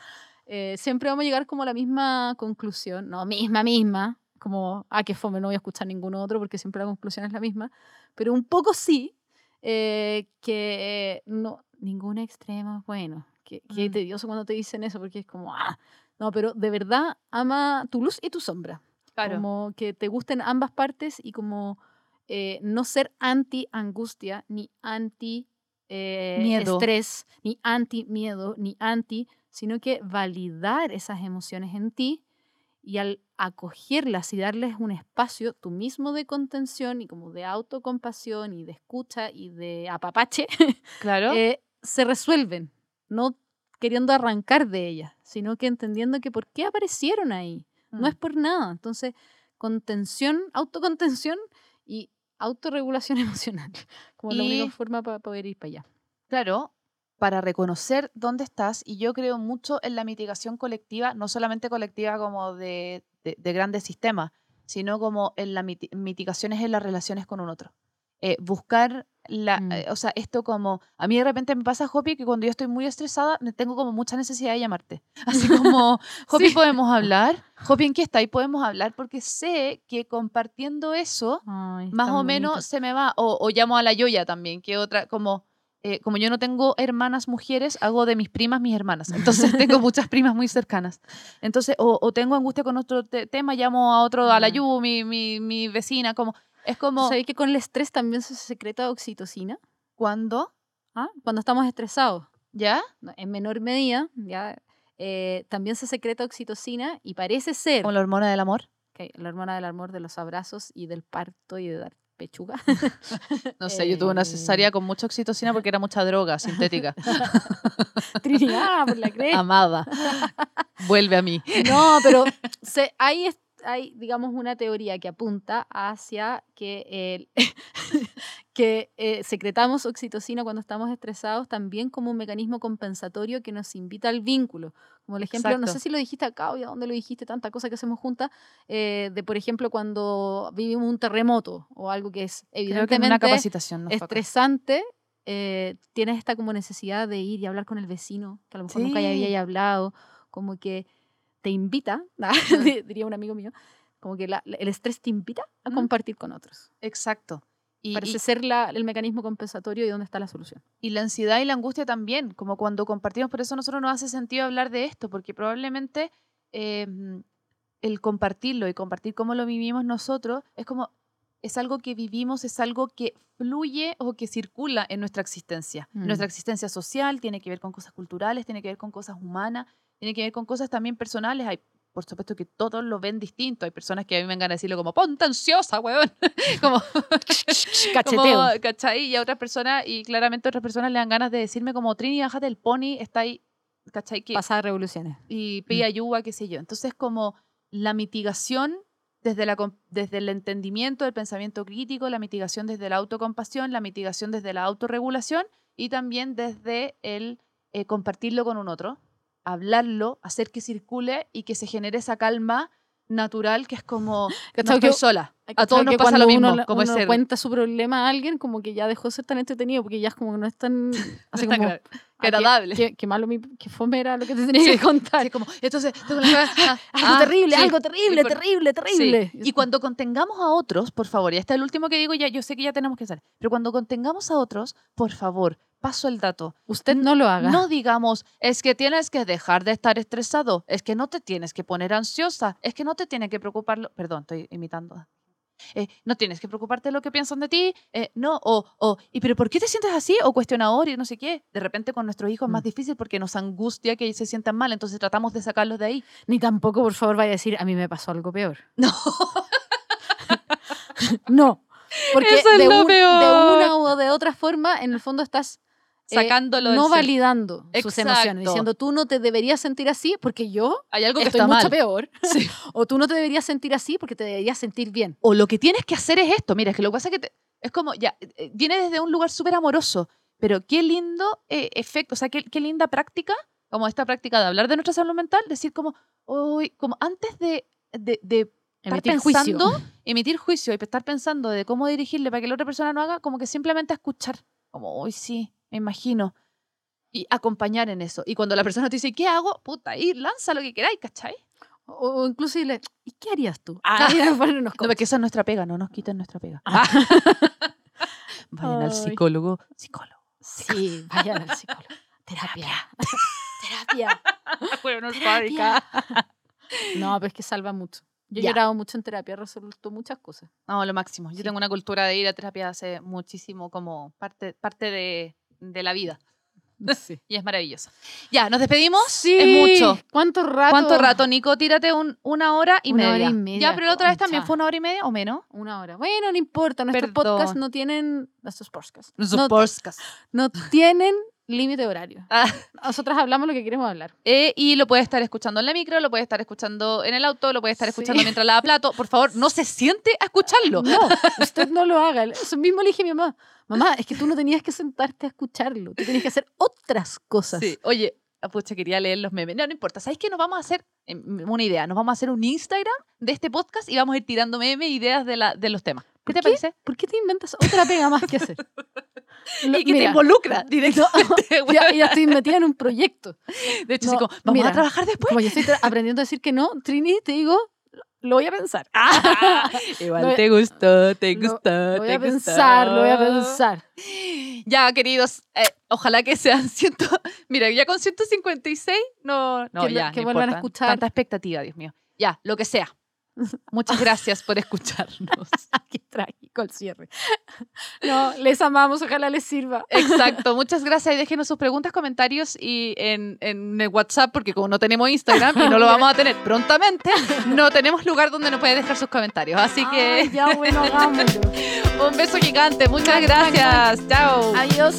Eh, siempre vamos a llegar como a la misma conclusión, no, misma, misma, como, ah, qué fome, no voy a escuchar ningún otro porque siempre la conclusión es la misma, pero un poco sí, eh, que no, ningún extremo es bueno. Qué, qué Mm. tedioso cuando te dicen eso porque es como, ah, no, pero de verdad ama tu luz y tu sombra. Claro. Como que te gusten ambas partes y como eh, no ser anti angustia, ni anti eh, Miedo. estrés, ni anti miedo, ni anti, sino que validar esas emociones en ti y al acogerlas y darles un espacio tú mismo de contención y como de autocompasión y de escucha y de apapache, Claro. eh, se resuelven, no queriendo arrancar de ellas, sino que entendiendo que por qué aparecieron ahí. No es Mm. por nada. Entonces, contención, autocontención y autorregulación emocional, como la única Y- forma para poder ir para allá. Claro, para reconocer dónde estás, y yo creo mucho en la mitigación colectiva, no solamente colectiva como de, de- de grandes sistemas, sino como en las mitigaciones en las relaciones con un otro. Eh, buscar la, Mm. eh, o sea, esto como, a mí de repente me pasa, Hopi, que cuando yo estoy muy estresada, me tengo como mucha necesidad de llamarte. Así como, Hopi, Sí. podemos hablar, Hopi, ¿en qué está? Y podemos hablar, porque sé que compartiendo eso, Ay, más o menos bonito. se me va. O, o llamo a la Yoya también, que otra, como, eh, como yo no tengo hermanas mujeres, hago de mis primas mis hermanas. Entonces tengo muchas primas muy cercanas. Entonces, o, o tengo angustia con otro te- tema, llamo a otro, a la. Yu, mi, mi, mi vecina, como, es ¿Tú como, ¿Sabes que con el estrés también se secreta oxitocina? ¿cuándo? ¿Ah? Cuando estamos estresados, ¿Ya? en menor medida, ya eh, también se secreta oxitocina y parece ser Como la hormona del amor. que la hormona del amor, de los abrazos y del parto y de dar pechuga. No sé, yo tuve una cesárea con mucha oxitocina porque era mucha droga sintética. Trinidad, por la cresta. Amada. Vuelve a mí. No, pero se- hay, digamos, una teoría que apunta hacia que, el- que eh, secretamos oxitocina cuando estamos estresados también como un mecanismo compensatorio que nos invita al vínculo. Como el ejemplo, no sé Exacto. si lo dijiste acá o a dónde lo dijiste, tanta cosa que hacemos juntas, eh, de por ejemplo cuando vivimos un terremoto o algo que es Creo que una evidentemente capacitación. no estresante, eh, tienes esta como necesidad de ir y hablar con el vecino, que a lo mejor nunca ya Sí. había hablado, como que te invita, di- diría un amigo mío, como que la- el estrés te invita a compartir con otros. Exacto. Y, Parece y- ser la- el mecanismo compensatorio y dónde está la solución. Y la ansiedad y la angustia también, como cuando compartimos, por eso a nosotros nos hace sentido hablar de esto, porque probablemente em, el compartirlo y compartir cómo lo vivimos nosotros es como, es algo que vivimos, es algo que fluye o que circula en nuestra existencia. Mm. Nuestra existencia social tiene que ver con cosas culturales, tiene que ver con cosas humanas, tiene que ver con cosas también personales. Hay, por supuesto que todos lo ven distinto. Hay personas que a mí me vengan a decirlo como, ponte ansiosa, weón. como, Cacheteo. como, ¿cachai? Y a otras personas, y claramente otras personas le dan ganas de decirme como, Trini, bájate el pony, está ahí, ¿cachai? Que, Pasar revoluciones. y pide ayuda, qué sé yo. Entonces, como la mitigación desde, la, desde el entendimiento del pensamiento crítico, la mitigación desde la autocompasión, la mitigación desde la autorregulación y también desde el eh, compartirlo con un otro, hablarlo, hacer que circule y que se genere esa calma natural que es como, no ¿Cachai? estoy Que- sola. A todos nos pasa lo mismo, uno, como uno ese- cuenta su problema a alguien, como que ya dejó de ser tan entretenido, porque ya es como que no es tan así tan como ah, agradable. Qué, qué- qué malo mi, qué fome era lo que te tenía Sí, que contar. Así como, entonces, tengo la- ah, algo ah, terrible, sí. algo terrible, por- terrible, Sí. terrible. Y cuando contengamos a otros, por favor, y este es el último que digo, ya yo sé que ya tenemos que hacer, pero cuando contengamos a otros, por favor, paso el dato. Usted no lo haga. No digamos, es que tienes que dejar de estar estresado, es que no te tienes que poner ansiosa, es que no te tiene que preocuparlo. Perdón, estoy imitando. Eh, no tienes que preocuparte de lo que piensan de ti, eh, no, o, o, ¿y pero por qué te sientes así? O cuestionador y no sé qué. De repente con nuestros hijos es más Mm. difícil porque nos angustia que se sientan mal, entonces tratamos de sacarlos de ahí. Ni tampoco, por favor, vaya a decir, a mí me pasó algo peor. No. No. Porque Eso es de, lo un- peor. de una u de otra forma, en el fondo estás Sacándolo del no validando sus emociones, Exacto. diciendo tú no te deberías sentir así porque yo Hay algo que estoy está mucho mal. peor. Sí. O tú no te deberías sentir así porque te deberías sentir bien. o lo que tienes que hacer es esto. Mira, es que lo que pasa es que te- es como, ya, eh, viene desde un lugar súper amoroso, pero qué lindo eh, efecto, o sea, qué, qué linda práctica, como esta práctica de hablar de nuestra salud mental, decir como, uy, como antes de, de, de estar Emitir juicio. pensando, emitir juicio y estar pensando de cómo dirigirle para que la otra persona no haga, como que simplemente escuchar, como, uy, sí, me imagino. Y acompañar en eso. Y cuando la persona te dice, ¿qué hago? Puta, ahí lanza lo que queráis, ¿cachai? O, o incluso dile, ¿y qué harías tú? Ah, No, porque esa es nuestra pega, no nos quiten nuestra pega. Ah. Vayan al Ay. psicólogo. Psicólogo. Sí, vayan al psicólogo. Terapia. Terapia. Bueno, Terapia. No, pero es que salva mucho. Yo he llorado mucho en terapia, he resuelto muchas cosas. No, lo máximo. Yo Sí. tengo una cultura de ir a terapia hace muchísimo como parte, parte de, de la vida. Sí. Y es maravilloso. Ya, nos despedimos. Es mucho. ¿Cuánto rato? ¿Cuánto rato, Nico? Tírate un- una hora y, Una hora media. y media, Ya, pero la otra vez también fue una hora y media o menos. Una hora. Bueno, no importa. Nuestros Perdón. podcasts no tienen. Nuestros podcasts. Los No, podcast. no tienen límite horario. Ah, Nosotras hablamos lo que queremos hablar. eh, y lo puedes estar escuchando en la micro, lo puedes estar escuchando en el auto, lo puedes estar Sí. escuchando mientras lava plato. Por favor, no se siente a escucharlo. No, usted no lo haga. Eso mismo le dije a mi mamá. Mamá, es que tú no tenías que sentarte a escucharlo. Tú tenías que hacer otras cosas. Sí, oye, ah, pucha, quería leer los memes. No, no importa. ¿Sabéis qué? Nos vamos a hacer eh, una idea. Nos vamos a hacer un Instagram de este podcast y vamos a ir tirando memes, ideas de, la, de los temas. ¿Qué ¿Por te qué? parece? ¿Por qué te inventas otra pega más que hacer? Lo- y que te involucra directamente. güey. ya, ya estoy metida en un proyecto. de hecho, no, como, ¿vamos mira, a trabajar después? Como yo estoy aprendiendo a decir que no, Trini, te digo, lo voy a pensar. Ah, igual te gustó, te lo- gustó, Lo voy te a pensar, lo voy a pensar. Ya, queridos, eh, ojalá que sean ciento... Mira, ya con 156, no, no Que ya, que no vuelvan a escuchar. Tanta expectativa, Dios mío. Ya, lo que sea. Muchas gracias por escucharnos. Qué trágico el cierre. No, les amamos, ojalá les sirva. Exacto, muchas gracias y déjenos sus preguntas, comentarios y en, en el WhatsApp, porque como no tenemos Instagram y no lo vamos a tener prontamente, no tenemos lugar donde nos puede dejar sus comentarios. Así que Ay, ya, bueno, un beso gigante, muchas gracias. Chao. Adiós.